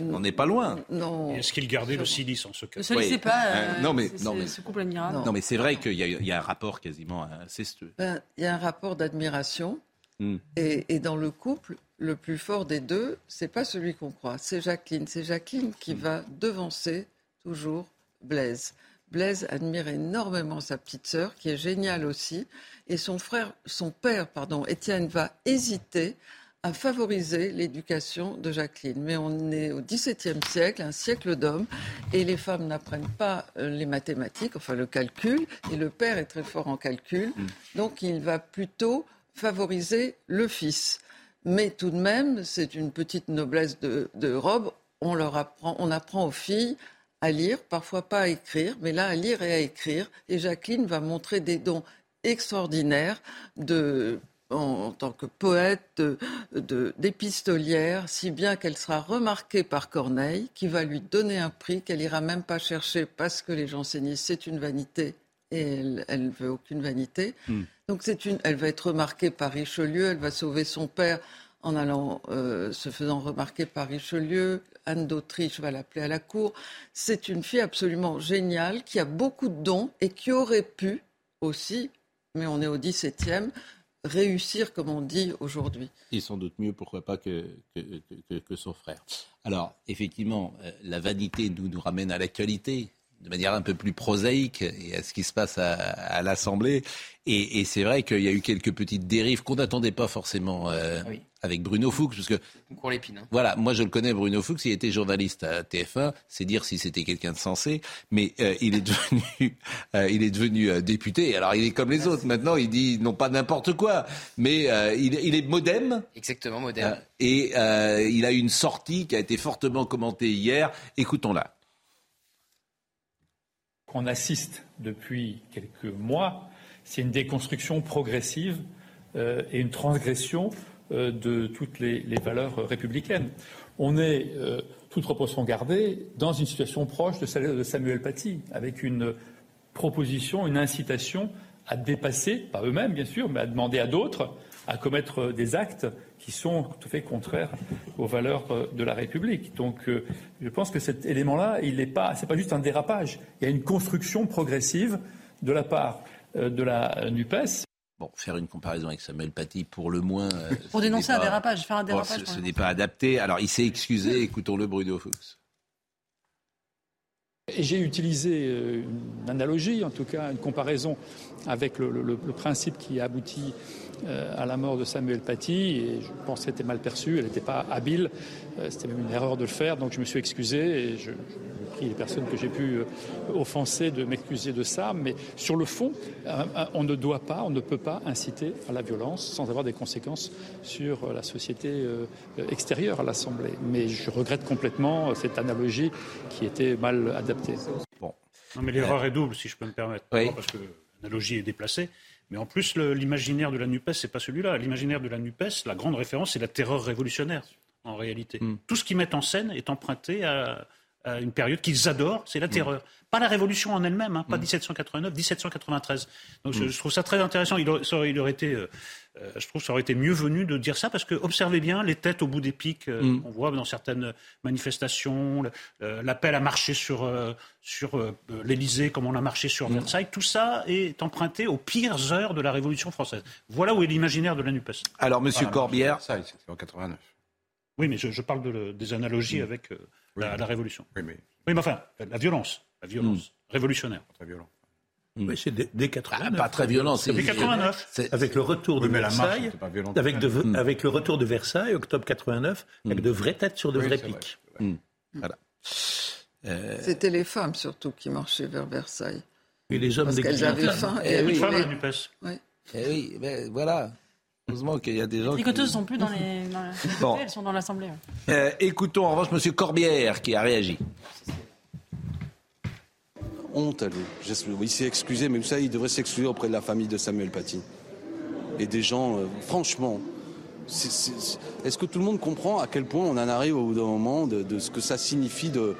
On n'est pas loin. Non. Est-ce qu'il gardait le silice en ce cas Je ne sais pas. Euh, non, mais, non, mais, ce couple admirable. Non, mais c'est vrai qu'il y, y, a un rapport quasiment incestueux. Ben, il y a un rapport d'admiration. Hmm. Et, et, dans le couple, le plus fort des deux, c'est pas celui qu'on croit. C'est Jacqueline. C'est Jacqueline qui hmm. va devancer toujours Blaise. Blaise admire énormément sa petite sœur, qui est géniale aussi, et son frère, son père, pardon, Étienne, va hésiter à favoriser l'éducation de Jacqueline. Mais on est au XVIIe siècle, un siècle d'hommes, et les femmes n'apprennent pas euh, les mathématiques, enfin le calcul, et le père est très fort en calcul, mm. donc il va plutôt favoriser le fils. Mais tout de même, c'est une petite noblesse de, de robe. On leur apprend, on apprend aux filles à lire, parfois pas à écrire, mais là à lire et à écrire. Et Jacqueline va montrer des dons extraordinaires de, en, tant que poète, d'épistolière, de, si bien qu'elle sera remarquée par Corneille, qui va lui donner un prix qu'elle ira même pas chercher parce que les jansénistes, c'est une vanité et elle ne veut aucune vanité. Hmm. Donc c'est une, elle va être remarquée par Richelieu, elle va sauver son père en allant euh, se faisant remarquer par Richelieu. Anne d'Autriche va l'appeler à la cour. C'est une fille absolument géniale qui a beaucoup de dons et qui aurait pu aussi, mais on est au 17e, réussir comme on dit aujourd'hui. Et sans doute mieux, pourquoi pas, que, que, son frère. Alors, effectivement, euh, la vanité nous, nous ramène à l'actualité de manière un peu plus prosaïque et à ce qui se passe à, l'Assemblée. Et, c'est vrai qu'il y a eu quelques petites dérives qu'on n'attendait pas forcément euh, ah avec Bruno Fuchs. Parce que, l'épine. Hein. Voilà, moi je le connais, Bruno Fuchs, il était journaliste à TF1, c'est dire si c'était quelqu'un de sensé, mais euh, il est devenu, [LAUGHS] euh, il est devenu député. Alors il est comme les autres, maintenant il dit non pas n'importe quoi, mais il, il, est modem. Exactement, modem. et il a eu une sortie qui a été fortement commentée hier. Écoutons-la qu'on assiste depuis quelques mois, c'est une déconstruction progressive euh, et une transgression euh, de toutes les, valeurs républicaines. On est, euh, toute proportion gardée, dans une situation proche de celle de Samuel Paty, avec une proposition, une incitation à dépasser, pas eux-mêmes bien sûr, mais à demander à d'autres à commettre des actes qui sont tout à fait contraires aux valeurs euh, de la République. Donc, euh, je pense que cet élément-là, il n'est pas, juste un dérapage. Il y a une construction progressive de la part euh, de la Nupes. Bon, faire une comparaison avec Samuel Paty, pour le moins. pour dénoncer un dérapage, faire un dérapage. ce, n'est pas adapté. Alors, il s'est excusé. Écoutons-le, Bruno Fuchs. J'ai utilisé une analogie, en tout cas une comparaison avec le, le principe qui aboutit euh, à la mort de Samuel Paty et je pense qu'elle était mal perçue, elle n'était pas habile, euh, c'était même une erreur de le faire, donc je me suis excusé et je, prie les personnes que j'ai pu euh, offenser de m'excuser de ça, mais sur le fond, on ne doit pas, on ne peut pas inciter à la violence sans avoir des conséquences sur la société extérieure à l'Assemblée. Mais je regrette complètement cette analogie qui était mal adaptée. Bon. Non, mais l'erreur est double, si je peux me permettre. Parce que l'analogie est déplacée. Mais en plus, l'imaginaire de la NUPES, c'est pas celui-là. L'imaginaire de la NUPES, la grande référence, c'est la terreur révolutionnaire, en réalité. Hmm. Tout ce qu'ils mettent en scène est emprunté à, une période qu'ils adorent, c'est la hmm. terreur. Pas la révolution en elle-même, hein, pas 1789, hmm. 1793. Donc je, trouve ça très intéressant. Il, il aurait été... Euh, euh, je trouve que ça aurait été mieux venu de dire ça parce que observez bien les têtes au bout des pics. Euh, mm. On voit dans certaines manifestations euh, l'appel à marcher sur, sur l'Élysée comme on a marché sur mm. Versailles. Tout ça est emprunté aux pires heures de la Révolution française. Voilà où est l'imaginaire de la NUPES. Alors, Monsieur Corbière. c'est en 89. Oui, mais je, parle des analogies mm. avec la, Révolution. Oui mais... oui, mais enfin, la violence. La violence révolutionnaire. Très violent. Oui, c'est dès, 89. pas très violent. C'est 89. Avec le retour de Versailles, avec, de, hmm. avec, le retour de Versailles, octobre 89, avec hmm. de vraies têtes sur de vrais pics. Hmm. Voilà. Euh... C'était les femmes surtout qui marchaient vers Versailles. Et les hommes Parce qu'elles avaient faim. Et, oui, femmes oui. Et oui, mais voilà. Heureusement qu'il y a des gens. Les tricoteuses ne sont plus dans les. Dans Elles sont dans l'Assemblée. Euh, écoutons en revanche M. Corbière qui a réagi honte à lui. Il s'est excusé, mais vous savez, il devrait s'excuser auprès de la famille de Samuel Paty. Et des gens, euh, franchement, est-ce que tout le monde comprend à quel point on en arrive au bout d'un moment de, ce que ça signifie de,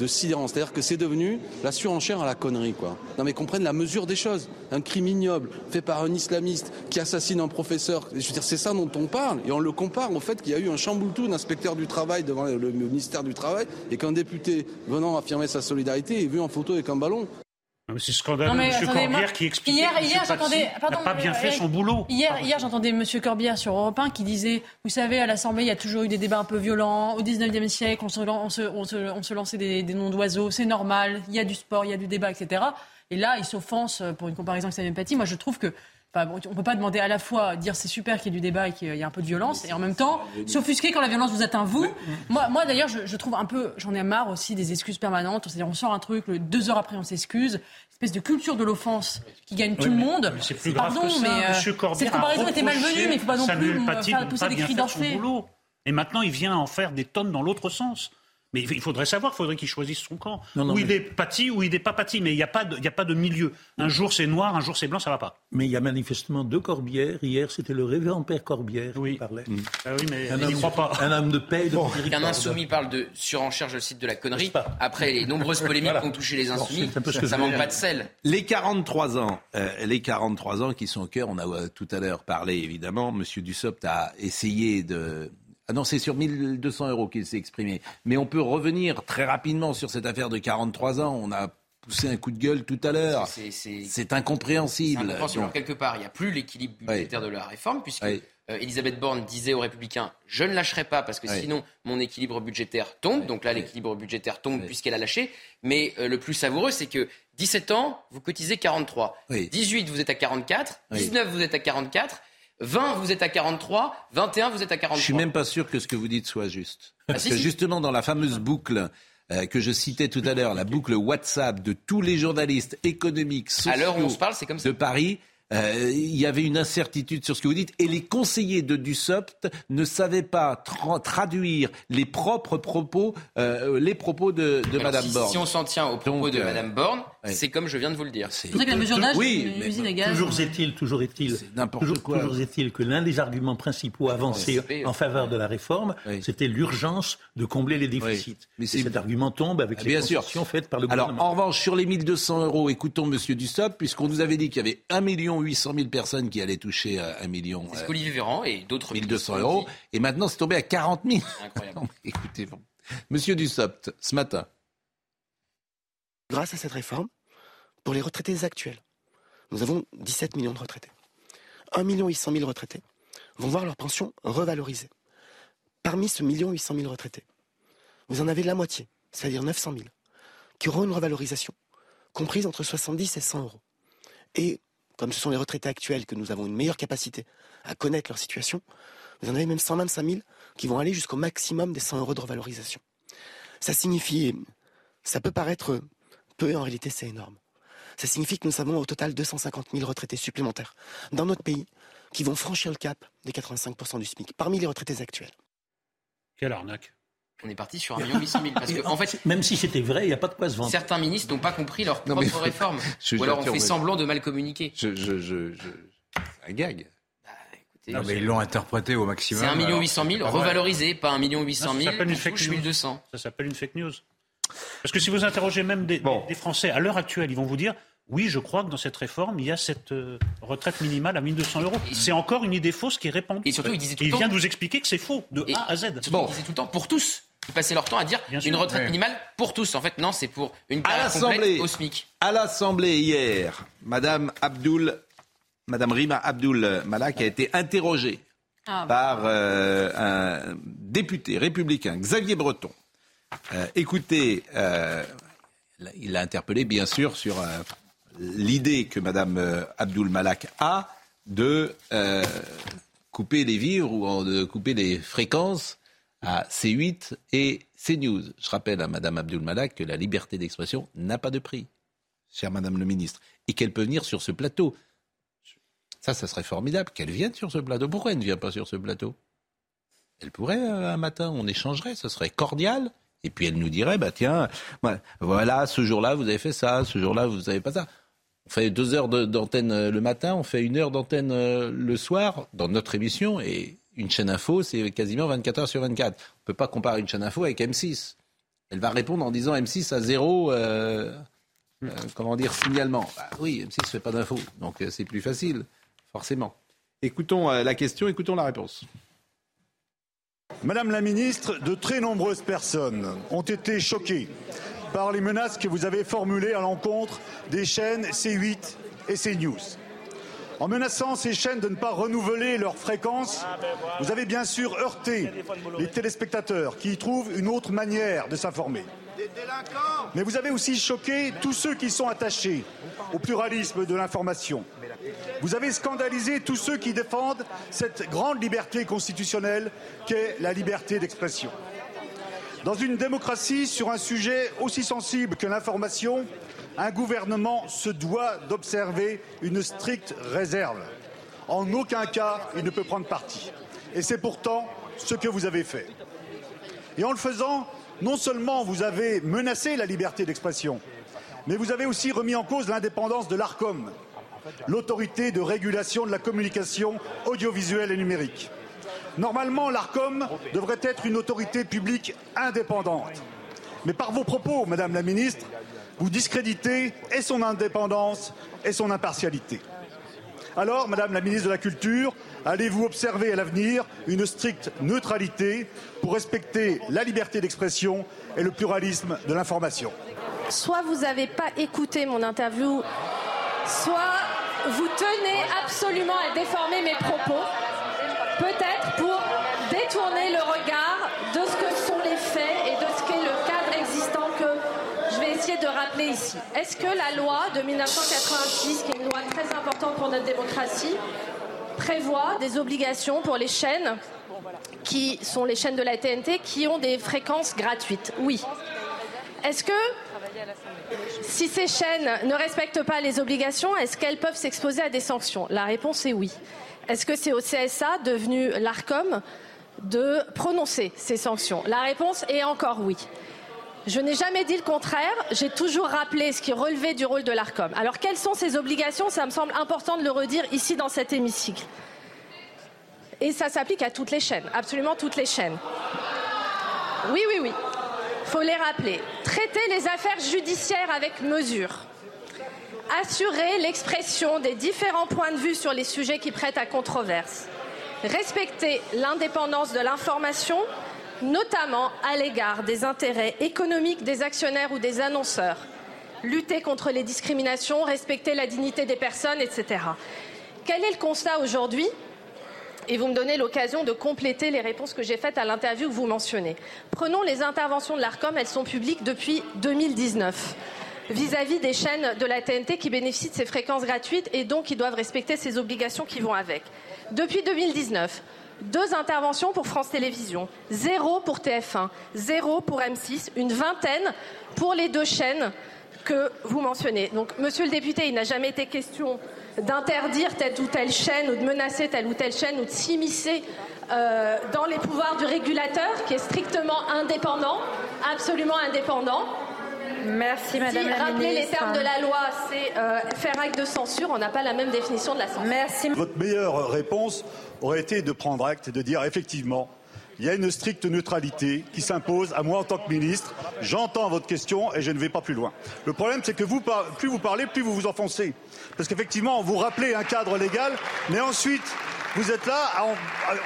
de sidérance. C'est-à-dire que c'est devenu la surenchère à la connerie, quoi. Non mais comprennent la mesure des choses. Un crime ignoble fait par un islamiste qui assassine un professeur. Je veux dire, c'est ça dont on parle. Et on le compare au fait qu'il y a eu un chamboultou d'inspecteur du travail devant le ministère du Travail et qu'un député venant affirmer sa solidarité est vu en photo avec un ballon. C'est scandaleux. M. Corbière qui explique hier, hier j'entendais, n'a pas bien fait son boulot. Hier, hier j'entendais M. Corbière sur Europe 1 qui disait, vous savez, à l'Assemblée, il y a toujours eu des débats un peu violents. Au 19e siècle, on se, on se, on se, lançait des, des noms d'oiseaux. C'est normal. Il y a du sport, il y a du débat, etc. Et là, il s'offense pour une comparaison avec Samuel Paty. Moi, je trouve que on ne peut pas demander à la fois dire c'est super qu'il y ait du débat et qu'il y ait un peu de violence, et en même temps s'offusquer quand la violence vous atteint vous. Moi, moi d'ailleurs, je, trouve un peu, j'en ai marre aussi des excuses permanentes. C'est-à-dire, on sort un truc, deux heures après, on s'excuse. Espèce de culture de l'offense qui gagne tout le monde. C'est plus grave Pardon, que ça. mais euh, cette comparaison était malvenue, mais il ne faut pas non plus faire pousser des cris d'orphée. Et maintenant, il vient en faire des tonnes dans l'autre sens. Mais il faudrait savoir, il faudrait qu'il choisisse son camp. où il est pâti, ou il n'est pas pâti. Mais il n'y a, pas de, a pas de milieu. Un jour c'est noir, un jour c'est blanc, ça ne va pas. Mais il y a manifestement deux Corbières. Hier, c'était le révérend père Corbière qui parlait. Mm. Ah oui, mais un il n'y croit pas. Un homme de paix. De un insoumis parle de surenchère, je cite, de la connerie. Après les nombreuses polémiques qui ont touché les insoumis, ça manque pas de sel. Les 43 ans, euh, les 43 ans qui sont au cœur, on a euh, tout à l'heure parlé évidemment. Monsieur Dussopt a essayé de ah non, c'est sur 1200 euros qu'il s'est exprimé. Mais on peut revenir très rapidement sur cette affaire de 43 ans. On a poussé un coup de gueule tout à l'heure. C'est incompréhensible. Incompréhensible. Quelque part, il n'y a plus l'équilibre budgétaire de la réforme, puisque euh, Elisabeth Borne disait aux Républicains Je ne lâcherai pas, parce que sinon mon équilibre budgétaire tombe. Donc là, l'équilibre budgétaire tombe puisqu'elle a lâché. Mais euh, le plus savoureux, c'est que 17 ans, vous cotisez 43. 18, vous êtes à 44. 19, vous êtes à 44. 20, vous êtes à 43. 21, vous êtes à 43. Je suis même pas sûr que ce que vous dites soit juste. Ah, Parce que justement, dans la fameuse boucle euh, que je citais tout à l'heure, la boucle WhatsApp de tous les journalistes économiques, sociaux de Paris, euh, il y avait une incertitude sur ce que vous dites et les conseillers de Dussopt ne savaient pas traduire les propres propos, euh, les propos de, de Madame Borne. Si on s'en tient aux propos de Madame Borne, c'est comme je viens de vous le dire. C'est vrai que la mesure d'âge, oui, usine à gaz. Toujours est-il, toujours est-il, toujours, toujours est-il que l'un des arguments principaux avancés en faveur de la réforme, c'était l'urgence de combler les déficits. Mais cet argument tombe avec ah, les concessions faites par le gouvernement. Alors, en revanche, sur les 1200 euros, écoutons Monsieur Dussopt, puisqu'on nous avait dit qu'il y avait 1 million 800 000 personnes qui allaient toucher 1 million. C'est ce qu'Olivier Véran et d'autres. 1200 euros. Et maintenant, c'est tombé à 40 000. Incroyable. [LAUGHS] écoutez, Monsieur Dussopt, ce matin, grâce à cette réforme, pour les retraités actuels, nous avons 17 millions de retraités. 1 800 000 retraités vont voir leur pension revalorisée. Parmi ce million 800 000 retraités, vous en avez la moitié, c'est-à-dire 900 000, qui auront une revalorisation comprise entre 70 et 100 euros. Et comme ce sont les retraités actuels que nous avons une meilleure capacité à connaître leur situation, vous en avez même 125 000 qui vont aller jusqu'au maximum des 100 euros de revalorisation. Ça signifie, ça peut paraître peu, en réalité c'est énorme. Ça signifie que nous avons au total 250 000 retraités supplémentaires dans notre pays qui vont franchir le cap des 85% du SMIC parmi les retraités actuels. Quelle arnaque on est parti sur 1 800 000. Parce que, en fait, même si c'était vrai, il n'y a pas de quoi se vendre. Certains ministres n'ont pas compris leur propre réforme. [LAUGHS] Ou alors on fait semblant de mal communiquer. Je, je, je, un gag. Bah, non, mais ils l'ont interprété au maximum. C'est 1 800 000 revalorisé, pas 1 800 000. Ça s'appelle une fake news. Ça s'appelle une fake news. Parce que si vous interrogez même des, Français à l'heure actuelle, ils vont vous dire oui, je crois que dans cette réforme, il y a cette euh, retraite minimale à 1200 euros. C'est encore une idée fausse qui est répandue. Et surtout, il disait tout il vient de vous expliquer que c'est faux, de A à Z. Bon. Il disait tout le temps pour tous. Ils passaient leur temps à dire une retraite minimale pour tous. En fait, non, c'est pour une carrière complète au SMIC. À l'Assemblée hier, Madame Abdul, Madame Rima Abdul Malak a été interrogée ah, par euh, un député républicain, Xavier Breton. Euh, écoutez, euh, il l'a interpellé bien sûr sur euh, l'idée que Mme Abdul Malak a de couper les vivres ou de couper les fréquences à C8 et CNews. Je rappelle à Mme Abdul Malak que la liberté d'expression n'a pas de prix, chère Madame le ministre, et qu'elle peut venir sur ce plateau. Ça, ça serait formidable qu'elle vienne sur ce plateau. Pourquoi elle ne vient pas sur ce plateau? Elle pourrait un matin, on échangerait, ce serait cordial. Et puis elle nous dirait, bah tiens, voilà, ce jour-là, vous avez fait ça, ce jour-là, vous n'avez pas ça. On fait deux heures d'antenne euh, le matin, on fait une heure d'antenne euh, le soir dans notre émission, et une chaîne info, c'est quasiment 24 heures sur 24. On ne peut pas comparer une chaîne info avec M6. Elle va répondre en disant M6 à zéro, euh, comment dire, signalement. Bah oui, M6 ne fait pas d'info, donc c'est plus facile, forcément. Écoutons la question, écoutons la réponse. Madame la ministre, de très nombreuses personnes ont été choquées par les menaces que vous avez formulées à l'encontre des chaînes C8 et CNews. En menaçant ces chaînes de ne pas renouveler leurs fréquences, vous avez bien sûr heurté les téléspectateurs qui y trouvent une autre manière de s'informer. Mais vous avez aussi choqué tous ceux qui sont attachés au pluralisme de l'information. Vous avez scandalisé tous ceux qui défendent cette grande liberté constitutionnelle qu'est la liberté d'expression. Dans une démocratie, sur un sujet aussi sensible que l'information, un gouvernement se doit d'observer une stricte réserve. En aucun cas, il ne peut prendre parti. Et c'est pourtant ce que vous avez fait. Et en le faisant, non seulement vous avez menacé la liberté d'expression, mais vous avez aussi remis en cause l'indépendance de l'ARCOM, l'autorité de régulation de la communication audiovisuelle et numérique. Normalement, l'ARCOM devrait être une autorité publique indépendante. Mais par vos propos, Madame la Ministre, vous discréditez et son indépendance et son impartialité. Alors, Madame la Ministre de la Culture, allez-vous observer à l'avenir une stricte neutralité pour respecter la liberté d'expression et le pluralisme de l'information? Soit vous n'avez pas écouté mon interview, soit vous tenez absolument à déformer mes propos, peut-être Est-ce que la loi de 1986, qui est une loi très importante pour notre démocratie, prévoit des obligations pour les chaînes qui sont les chaînes de la TNT qui ont des fréquences gratuites? Oui. Est-ce que si ces chaînes ne respectent pas les obligations, est-ce qu'elles peuvent s'exposer à des sanctions? La réponse est oui. Est-ce que c'est au CSA, devenu l'ARCOM, de prononcer ces sanctions? La réponse est encore oui. Je n'ai jamais dit le contraire, j'ai toujours rappelé ce qui relevait du rôle de l'ARCOM. Alors quelles sont ces obligations? Ça me semble important de le redire ici dans cet hémicycle. Et ça s'applique à toutes les chaînes, absolument toutes les chaînes. Oui, oui, oui. Faut les rappeler. Traiter les affaires judiciaires avec mesure. Assurer l'expression des différents points de vue sur les sujets qui prêtent à controverse. Respecter l'indépendance de l'information, notamment à l'égard des intérêts économiques des actionnaires ou des annonceurs. Lutter contre les discriminations, respecter la dignité des personnes, etc. Quel est le constat aujourd'hui? Et vous me donnez l'occasion de compléter les réponses que j'ai faites à l'interview que vous mentionnez. Prenons les interventions de l'ARCOM, elles sont publiques depuis 2019 vis-à-vis des chaînes de la TNT qui bénéficient de ces fréquences gratuites et donc qui doivent respecter ces obligations qui vont avec. Depuis 2019, deux interventions pour France Télévisions, zéro pour TF1, zéro pour M6, une vingtaine pour les deux chaînes que vous mentionnez. Donc, monsieur le député, il n'a jamais été question d'interdire telle ou telle chaîne ou de menacer telle ou telle chaîne ou de s'immiscer euh, dans les pouvoirs du régulateur qui est strictement indépendant, absolument indépendant. Merci Madame la rappeler les termes de la loi, c'est euh, faire acte de censure. On n'a pas la même définition de la censure. Merci. Votre meilleure réponse aurait été de prendre acte et de dire effectivement il y a une stricte neutralité qui s'impose à moi en tant que ministre. J'entends votre question et je ne vais pas plus loin. Le problème, c'est que vous, plus vous parlez, plus vous vous enfoncez. Parce qu'effectivement, vous rappelez un cadre légal, mais ensuite, vous êtes là, en,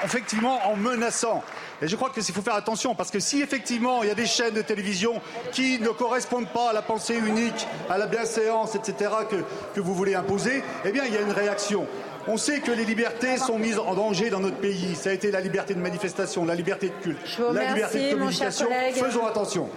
effectivement, en menaçant. Et je crois qu'il faut faire attention, parce que si effectivement il y a des chaînes de télévision qui ne correspondent pas à la pensée unique, à la bienséance, etc., que, que vous voulez imposer, eh bien il y a une réaction. On sait que les libertés sont mises en danger dans notre pays. Ça a été la liberté de manifestation, la liberté de culte, la liberté de communication. Faisons attention.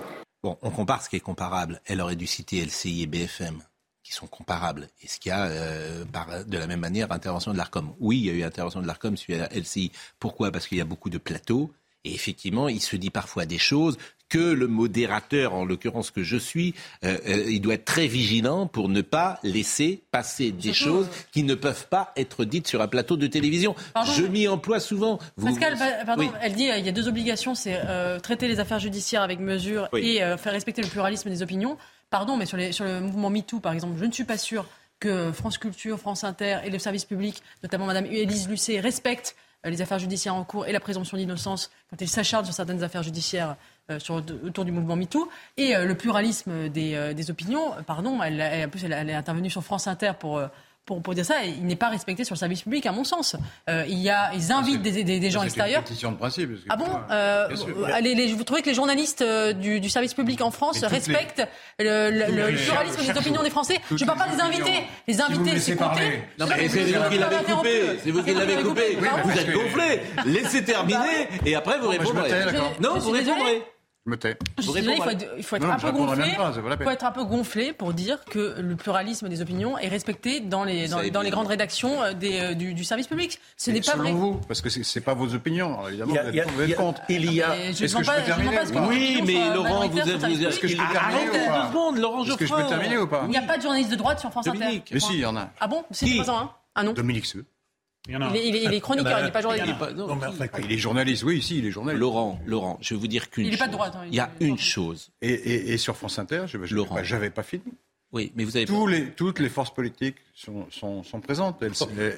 Bon, on compare ce qui est comparable. Elle aurait dû citer LCI et BFM qui sont comparables. Est-ce qu'il y a, euh, de la même manière, intervention de l'ARCOM Oui, il y a eu intervention de l'ARCOM sur LCI. Pourquoi? Parce qu'il y a beaucoup de plateaux. Et effectivement, il se dit parfois des choses que le modérateur, en l'occurrence que je suis, euh, euh, il doit être très vigilant pour ne pas laisser passer des choses qui ne peuvent pas être dites sur un plateau de télévision. je m'y emploie souvent. Pascal, pardon, elle dit il y a deux obligations, c'est euh, traiter les affaires judiciaires avec mesure et faire respecter le pluralisme des opinions. Pardon, mais sur, les, sur le mouvement MeToo, par exemple, je ne suis pas sûr que France Culture, France Inter et le service public, notamment Madame Élise Lucet, respectent les affaires judiciaires en cours et la présomption d'innocence quand ils s'acharnent sur certaines affaires judiciaires euh, autour du mouvement MeToo. Et euh, le pluralisme des, euh, opinions, pardon, en plus elle, est intervenue sur France Inter pour pour, pour, dire ça, il n'est pas respecté sur le service public, à mon sens. Euh, il y a, ils invitent des, des, des gens extérieurs. C'est une de principe. Ah bon euh, les, les, Vous trouvez que les journalistes du, du service public en France respectent le, le, le, pluralisme des opinions des Français Je ne parle pas des invités. Les invités, c'est compté. C'est vous qui l'avez coupé. C'est vous qui l'avez coupé. Vous êtes gonflé. Laissez terminer et après vous répondrez. Non, vous répondrez. Je me tais. il, faut être, il faut être un peu gonflé. faut être un peu gonflé pour dire que le pluralisme des opinions est respecté dans les dans, dans les grandes rédactions euh, des, euh, du, du, service public. Ce n'est pas vrai. vous, parce que c'est pas vos opinions. Alors, évidemment, vous êtes compte. Il y a. Est-ce que je peux terminer Oui, mais Laurent, vous êtes. Est-ce que je peux terminer deux secondes, Laurent Est-ce que je peux terminer ou pas Il n'y a pas de journaliste de droite sur France Inter. Mais si, il y en a. Ah bon C'est pas un Ah non. Dominique Seux. Il, est, chroniqueur, il n'est pas journaliste. Il, est journaliste, oui, si, il est journaliste. Laurent, Laurent, je vais vous dire qu'une chose. Il n'est pas de droite. Hein, il y a une chose. Et, sur France Inter, je n'avais pas, pas fini. Oui, mais vous avez Tous les, toutes les forces politiques sont, sont, sont présentes. Elles,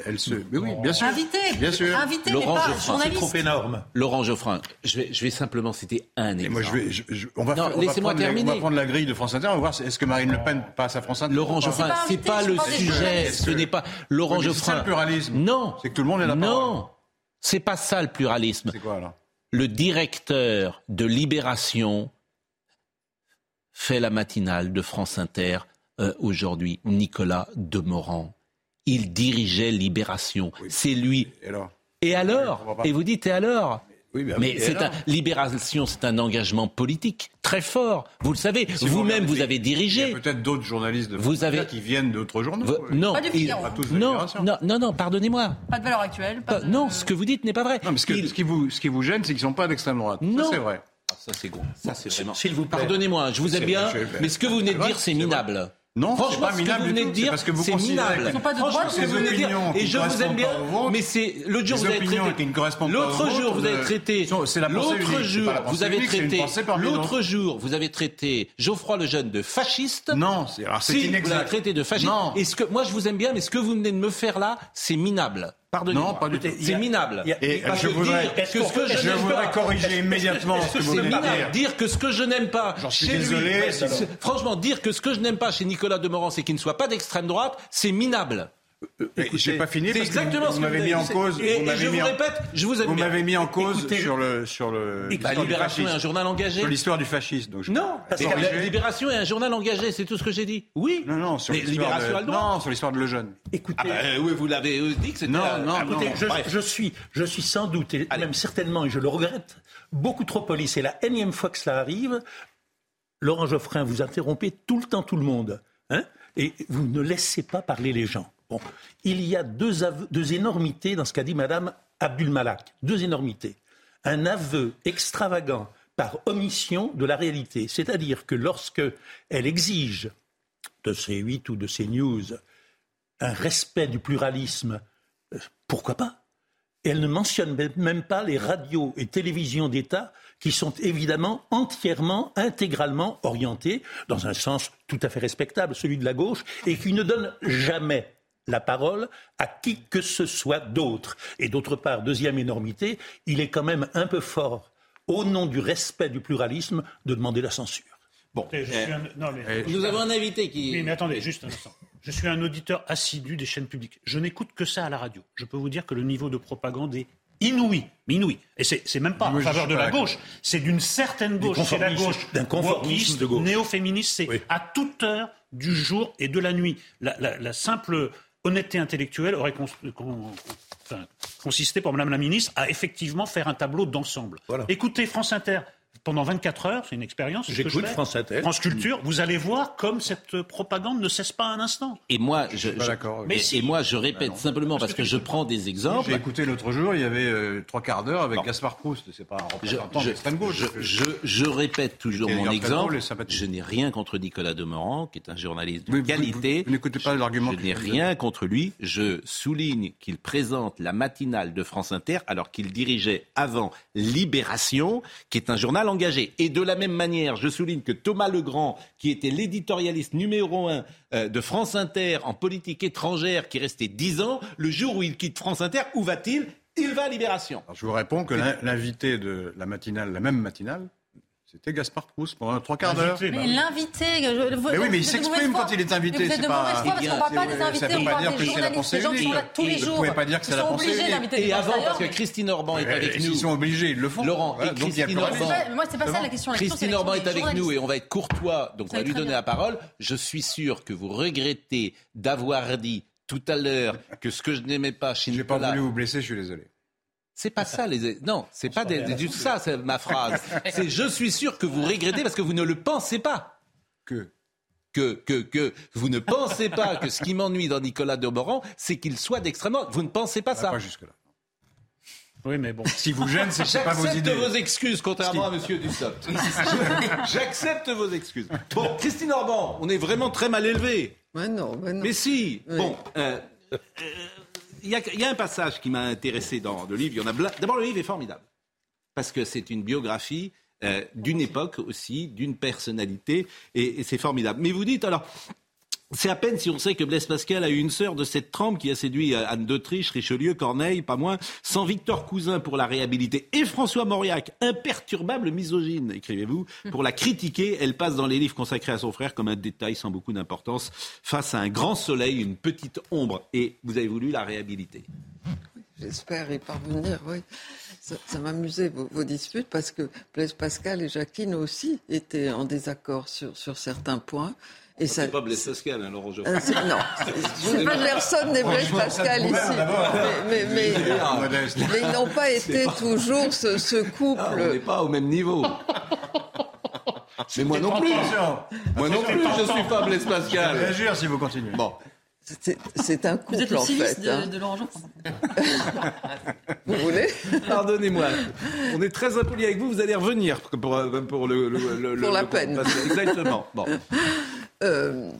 elles, se. Mais oui, bien sûr. Invité. Bien sûr. Invité, Laurent mais pas Geoffrin, c'est trop énorme. Laurent Geoffrin, je vais, je vais simplement citer un exemple. moi, je vais, je, on va, non, laissez-moi terminer. on va prendre la grille de France Inter. On va voir est-ce que Marine Le Pen passe à France Inter. Laurent Geoffrin, c'est pas, pas le sujet. Ce n'est pas Laurent Geoffrin. C'est le pluralisme. Non. C'est que tout le monde est là. Non. C'est pas ça le pluralisme. C'est quoi alors? Le directeur de Libération fait la matinale de France Inter euh, aujourd'hui, Nicolas Demorand. Il dirigeait Libération. C'est lui. Et alors Et alors Et vous dites et alors oui, mais c'est un, libération, c'est un engagement politique très fort. Vous le savez. Vous-même, vous, avez dirigé. Il y a peut-être d'autres journalistes de vous avez... qui viennent d'autres journaux. Non, non, non, non, non, pardonnez-moi. Pas de valeur actuelle. Pas Non, ce que vous dites n'est pas vrai. Non, ce, qui vous, ce qui vous gêne, c'est qu'ils ne sont pas d'extrême droite. Non, c'est vrai. Ah, ça c'est bon. Ça c'est vraiment. S'il vous plaît. Pardonnez-moi, je vous aime bien, mais ce que vous venez de dire, c'est minable. Non, franchement, pas minable ce que vous venez de dire, parce que vous c'est minable. Ils pas de droite, ce que vous venez de dire, et je vous aime bien, mais c'est l'autre jour vous avez traité, l'autre jour vous avez traité, l'autre jour vous avez traité, l'autre jour vous avez traité Geoffroy Lejeune de fasciste. Non, c'est si, vous avez traité de fasciste. Et ce que moi je vous aime bien, mais ce que vous venez de me faire là, c'est minable. Non, pas du tout. C'est minable. Et je voudrais, que ce que je, voudrais corriger immédiatement ce que vous venez de dire. Dire que ce que je n'aime pas suis désolé, franchement, dire que ce que je n'aime pas chez Nicolas Demorand, c'est qu'il ne soit pas d'extrême droite, c'est minable. J'ai pas fini parce exactement que vous m'avez mis en cause. Et, je vous répète, je vous Vous m'avez mis en cause sur le sur le. Bah, Libération est un journal engagé. Sur l'histoire du fascisme. Donc non, parce que Libération est un journal engagé, c'est tout ce que j'ai dit. Oui. Non, non, sur l'histoire de... Non, sur l'histoire de Lejeune. Écoutez, ah bah, oui, vous l'avez dit que c'était. Non, non, écoutez, Je, je, suis, je suis sans doute et même certainement, et je le regrette, beaucoup trop poli. C'est la énième fois que cela arrive. Laurent Geoffrin, vous interrompez tout le temps tout le monde, hein, et vous ne laissez pas parler les gens il y a deux, énormités dans ce qu'a dit Madame Abdul Malak. Deux énormités. Un aveu extravagant par omission de la réalité. C'est-à-dire que lorsque elle exige de ces huit ou de ces news un respect du pluralisme, euh, pourquoi pas? Elle ne mentionne même pas les radios et télévisions d'État qui sont évidemment entièrement, intégralement orientées dans un sens tout à fait respectable, celui de la gauche, et qui ne donnent jamais la parole à qui que ce soit d'autre. Et d'autre part, deuxième énormité, il est quand même un peu fort, au nom du respect du pluralisme, de demander la censure. Bon, eh, eh, nous avons un invité qui. Oui, mais attendez, juste un instant. Je suis un auditeur assidu des chaînes publiques. Je n'écoute que ça à la radio. Je peux vous dire que le niveau de propagande est inouï, mais inouï. Et c'est même pas en faveur de la gauche, c'est d'une certaine gauche. C'est la gauche d'un gauche. néo-féministe, c'est à toute heure du jour et de la nuit. la simple honnêteté intellectuelle aurait consisté pour Madame la ministre à effectivement faire un tableau d'ensemble. Écoutez France Inter, pendant 24 heures, c'est une expérience. J'écoute France Inter. France Culture, vous allez voir comme cette propagande ne cesse pas un instant. Et moi, je, mais et moi, je répète bah simplement parce que, je prends des exemples. J'ai écouté l'autre jour, il y avait euh, trois quarts d'heure avec Gaspard Proust. C'est pas un représentant d'extrême gauche. Je, répète toujours mon exemple. Je n'ai rien contre Nicolas Demorand, qui est un journaliste de qualité. Vous, n'écoutez pas l'argument. Je n'ai rien contre lui. Je souligne qu'il présente la matinale de France Inter alors qu'il dirigeait avant Libération, qui est un journal engagé. Et de la même manière, je souligne que Thomas Legrand, qui était l'éditorialiste numéro un euh, de France Inter en politique étrangère, qui restait dix ans, le jour où il quitte France Inter, où va-t-il? Il va à Libération. je vous réponds que l'invité de la matinale, la même matinale, c'était Gaspard Proust pendant trois quarts d'heure. Mais l'invité. Mais oui, mais il s'exprime quand il est invité. C'est pas. Foi, parce qu'on parle pas des invités, on parle des journalistes, des gens qui sont là tous les jours. Vous pouvez pas dire que c'est la pensée unique. Et avant, parce que Christine Orban est avec nous. Ils sont obligés, ils le font. Laurent et Christine Orban. Moi, c'est pas ça la question. Christine Orban est avec nous et on va être courtois, donc on va lui donner la parole. Je suis sûr que vous regrettez d'avoir dit tout à l'heure que ce que je n'aimais pas chez Nicolas. J'ai pas voulu vous blesser, je suis désolé. C'est pas ça les non, c'est pas du ça c'est ma phrase. [LAUGHS] C'est je suis sûr que vous regrettez parce que vous ne le pensez pas. Que que, que, que vous ne pensez pas que ce qui m'ennuie dans Nicolas Demorand, c'est qu'il soit d'extrêmement. Vous ne pensez pas ça. Pas jusque-là. Oui, mais bon. Si vous gêne, c'est pas vos idées. J'accepte vos excuses, contrairement à Monsieur Dussopt. [LAUGHS] [LAUGHS] J'accepte vos excuses. Bon, Christine Orban, on est vraiment très mal élevé. Mais non, mais non. Mais si. Bon, euh, il y, a un passage qui m'a intéressé dans le livre. D'abord, le livre est formidable parce que c'est une biographie euh, d'une époque aussi, d'une personnalité, et c'est formidable. Mais vous dites alors, c'est à peine si on sait que Blaise Pascal a eu une sœur de cette trempe qui a séduit euh, Anne d'Autriche, Richelieu, Corneille, pas moins, sans Victor Cousin pour la réhabiliter et François Mauriac, imperturbable misogyne, écrivez-vous, pour la critiquer. Elle passe dans les livres consacrés à son frère comme un détail sans beaucoup d'importance face à un grand soleil, une petite ombre. Et vous avez voulu la réhabiliter. J'espère y parvenir, oui. Ça, m'amusait vos, disputes parce que Blaise Pascal et Jacqueline aussi étaient en désaccord sur certains points. Et ça... C'est pas Blaise Pascal, hein, Laurent Geoffroy. Euh, non, je ne personne n'est Blaise Pascal ici. Mais, mais, mais, ils n'ont pas été toujours ce, ce couple. Ah, on n'est pas au même niveau. [LAUGHS] Mais moi non plus. Moi non plus, je suis pas Blaise Pascal. Je réagir si vous continuez. Bon. C'est un couple, Vous êtes en fait. De, hein. de Laurent [LAUGHS] Vous voulez? Pardonnez-moi. On est très impoli avec vous. Vous allez revenir pour, pour le, le, Pour la peine. Exactement. Bon. [LAUGHS] Euh,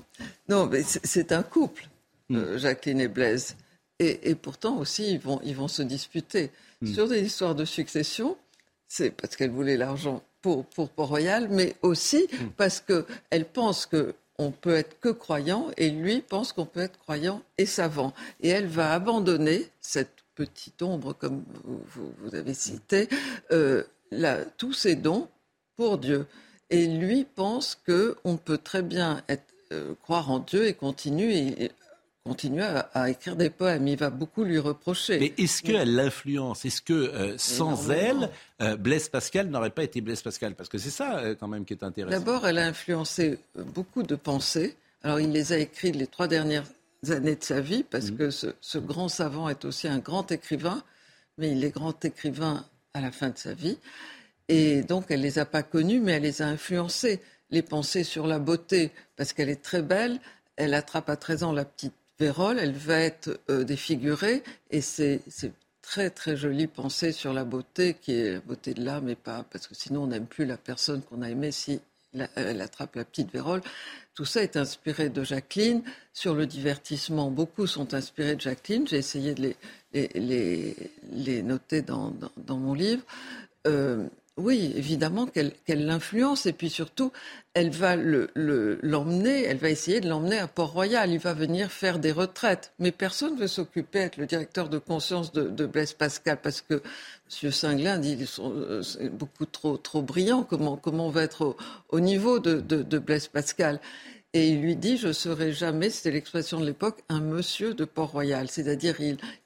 non, mais c'est un couple, hmm. euh, Jacqueline et Blaise. Et, pourtant aussi, ils vont, ils vont se disputer. Hmm. Sur des histoires de succession, c'est parce qu'elle voulait l'argent pour, pour Port-Royal, mais aussi hmm. parce qu'elle pense que on peut être que croyant et lui pense qu'on peut être croyant et savant. Et elle va abandonner cette petite ombre, comme vous, avez cité, euh, tous ses dons pour Dieu. Et lui pense qu'on peut très bien euh, croire en Dieu et continuer, continuer à, écrire des poèmes. Il va beaucoup lui reprocher. Mais est-ce qu'elle l'influence? Est-ce que euh, sans elle, euh, Blaise Pascal n'aurait pas été Blaise Pascal? Parce que c'est ça quand même qui est intéressant. D'abord, elle a influencé beaucoup de pensées. Alors il les a écrites les trois dernières années de sa vie, parce mmh. que ce, ce, grand savant est aussi un grand écrivain, mais il est grand écrivain à la fin de sa vie. Et donc, elle ne les a pas connus, mais elle les a influencés. Les pensées sur la beauté, parce qu'elle est très belle, elle attrape à 13 ans la petite Vérole, elle va être euh, défigurée, et c'est très très jolie pensée sur la beauté, qui est la beauté de l'âme, et pas parce que sinon on n'aime plus la personne qu'on a aimée si elle attrape la petite Vérole. Tout ça est inspiré de Jacqueline. Sur le divertissement, beaucoup sont inspirés de Jacqueline. J'ai essayé de les, les, noter dans, dans, mon livre. Euh, oui, évidemment qu'elle l'influence et puis surtout, elle va l'emmener, elle va essayer de l'emmener à Port-Royal. Il va venir faire des retraites. Mais personne ne veut s'occuper d'être le directeur de conscience de, Blaise Pascal parce que M. Singlin dit euh, beaucoup trop, trop. Comment, comment on va être au, niveau de, Blaise Pascal? Et il lui dit, je serai jamais, c'était l'expression de l'époque, un monsieur de Port-Royal. C'est-à-dire,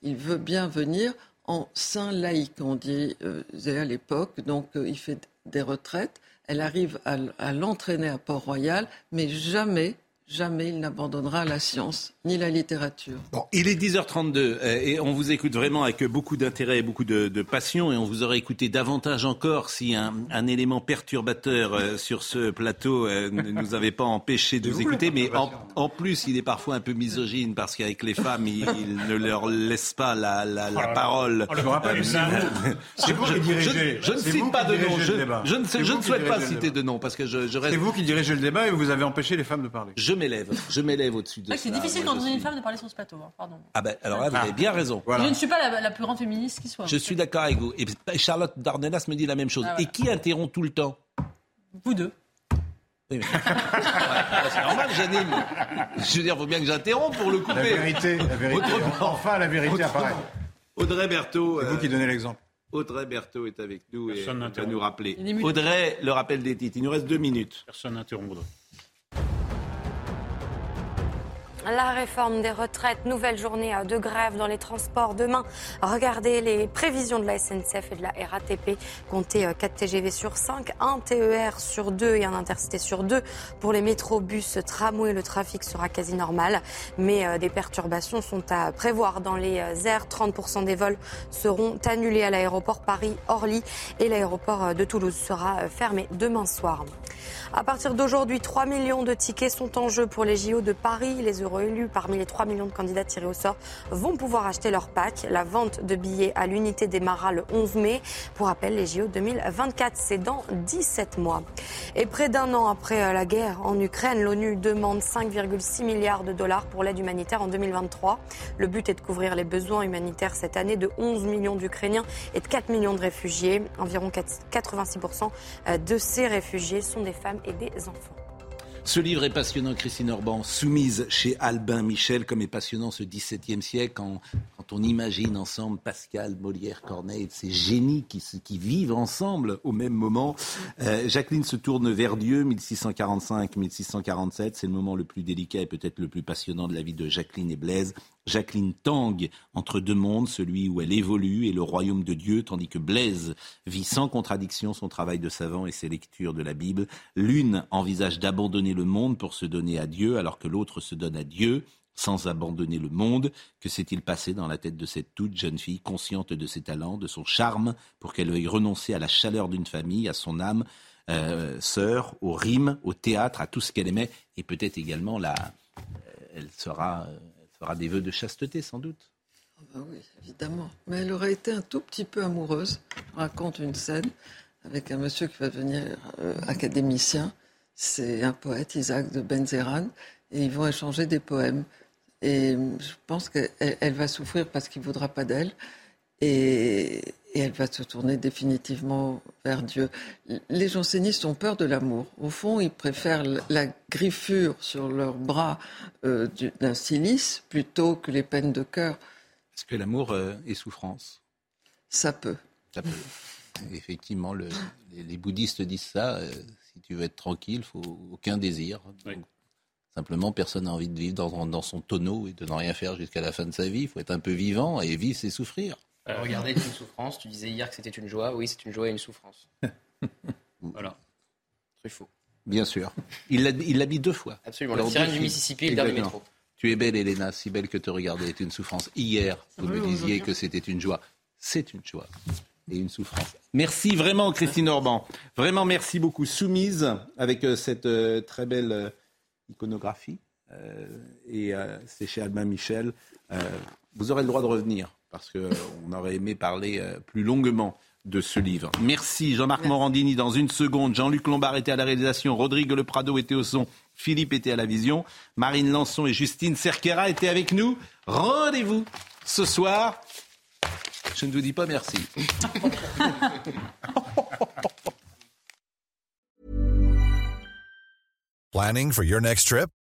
il veut bien venir en saint laïque, on disait à l'époque. Donc, euh, il fait des retraites. Elle arrive à l'entraîner à Port-Royal, mais jamais jamais il n'abandonnera la science ni la littérature. Bon, il est 10h32 euh, et on vous écoute vraiment avec beaucoup d'intérêt et beaucoup de, passion et on vous aurait écouté davantage encore si un, élément perturbateur euh, sur ce plateau euh, ne [LAUGHS] nous avait pas empêché de vous écouter. Mais en, plus, il est parfois un peu misogyne parce qu'avec les femmes, il, ne leur laisse pas la, la, la oh parole. Oh, [LAUGHS] je ne cite pas de nom. Je, ne, souhaite pas citer de nom parce que je, reste. C'est vous qui dirigez le débat et vous avez empêché les femmes de parler m'élève. Je m'élève au-dessus de ah, C'est difficile quand on est une femme de parler sur ce plateau. Hein, pardon. Ah ben, alors là, vous avez bien raison. Je ne suis pas la, plus grande féministe qui soit. Je suis d'accord avec vous. Et Charlotte Dardenas me dit la même chose. Ah, Et qui interrompt tout le temps Vous deux. [LAUGHS] c'est normal, j'anime. Je veux dire, il faut bien que j'interrompe pour le couper. La vérité, la vérité. enfin, la vérité apparaît. Audrey Berthaud. C'est vous qui donnez l'exemple. Audrey Berthaud est avec nous et va nous rappeler. Audrey, le rappel des titres. Il nous reste deux minutes. Personne n'interrompt Audrey. La réforme des retraites, nouvelle journée de grève dans les transports demain. Regardez les prévisions de la SNCF et de la RATP. Comptez 4 euh, TGV sur 5, 1 TER sur 2 et un intercité sur 2. Pour les métros, bus, tramways, le trafic sera quasi normal. Mais euh, des perturbations sont à prévoir dans les euh, airs. 30% des vols seront annulés à l'aéroport Paris-Orly et l'aéroport de Toulouse sera fermé demain soir. À partir d'aujourd'hui, 3 millions de tickets sont en jeu pour les JO de Paris. Les Euro élus parmi les 3 millions de candidats tirés au sort vont pouvoir acheter leur pack. La vente de billets à l'unité démarra le 11 mai. Pour rappel, les JO 2024, c'est dans 17 mois. Et près d'un an après la guerre en Ukraine, l'ONU demande 5,6 milliards de dollars pour l'aide humanitaire en 2023. Le but est de couvrir les besoins humanitaires cette année de 11 millions d'Ukrainiens et de 4 millions de réfugiés. Environ 86% de ces réfugiés sont des femmes et des enfants. Ce livre est passionnant, Christine Orban, soumise chez Albin Michel, comme est passionnant ce XVIIe siècle, quand, on imagine ensemble Pascal, Molière, Corneille, ces génies qui, qui vivent ensemble au même moment. Euh, Jacqueline se tourne vers Dieu, 1645-1647, c'est le moment le plus délicat et peut-être le plus passionnant de la vie de Jacqueline et Blaise. Jacqueline tangue entre deux mondes, celui où elle évolue et le royaume de Dieu, tandis que Blaise vit sans contradiction son travail de savant et ses lectures de la Bible. L'une envisage d'abandonner le monde pour se donner à Dieu, alors que l'autre se donne à Dieu sans abandonner le monde. Que s'est-il passé dans la tête de cette toute jeune fille, consciente de ses talents, de son charme, pour qu'elle veuille renoncer à la chaleur d'une famille, à son âme, euh, sœur, au rime, au théâtre, à tout ce qu'elle aimait, et peut-être également la, elle sera euh, fera des vœux de chasteté, sans doute. Ah bah oui, évidemment. Mais elle aurait été un tout petit peu amoureuse. Je raconte une scène avec un monsieur qui va devenir euh, académicien. C'est un poète, Isaac de Benzeran, et ils vont échanger des poèmes. Et je pense qu'elle va souffrir parce qu'il ne voudra pas d'elle. Et, et, elle va se tourner définitivement vers Dieu. Les jansénistes ont peur de l'amour. Au fond, ils préfèrent la griffure sur leurs bras euh, d'un silice plutôt que les peines de cœur. Est-ce que l'amour euh, est souffrance? Ça peut. Ça peut. [LAUGHS] Effectivement, le, les, bouddhistes disent ça. Euh, si tu veux être tranquille, il faut aucun désir. Simplement, personne n'a envie de vivre dans, dans, son tonneau et de ne rien faire jusqu'à la fin de sa vie. Il faut être un peu vivant et vivre, c'est souffrir. Euh, Regardez, une souffrance. Tu disais hier que c'était une joie. Oui, c'est une joie et une souffrance. [LAUGHS] voilà. Truffaut. Bien sûr. Il l'a dit deux fois. Absolument. La sirène du Mississippi et le dernier métro. Tu es belle, Elena, si belle que te regarder est une souffrance. Hier, vous me disiez que c'était une joie. C'est une joie et une souffrance. Merci vraiment, Christine Orban. Vraiment, merci beaucoup. Soumise avec euh, cette euh, très belle iconographie. et c'est chez Albin Michel. vous aurez le droit de revenir parce qu'on aurait aimé parler euh, plus longuement de ce livre. Merci Jean-Marc Morandini dans une seconde. Jean-Luc Lombard était à la réalisation, Rodrigue Le Prado était au son, Philippe était à la vision, Marine Lançon et Justine Cerquera étaient avec nous. Rendez-vous ce soir. Je ne vous dis pas merci. [LAUGHS] Planning for your next trip?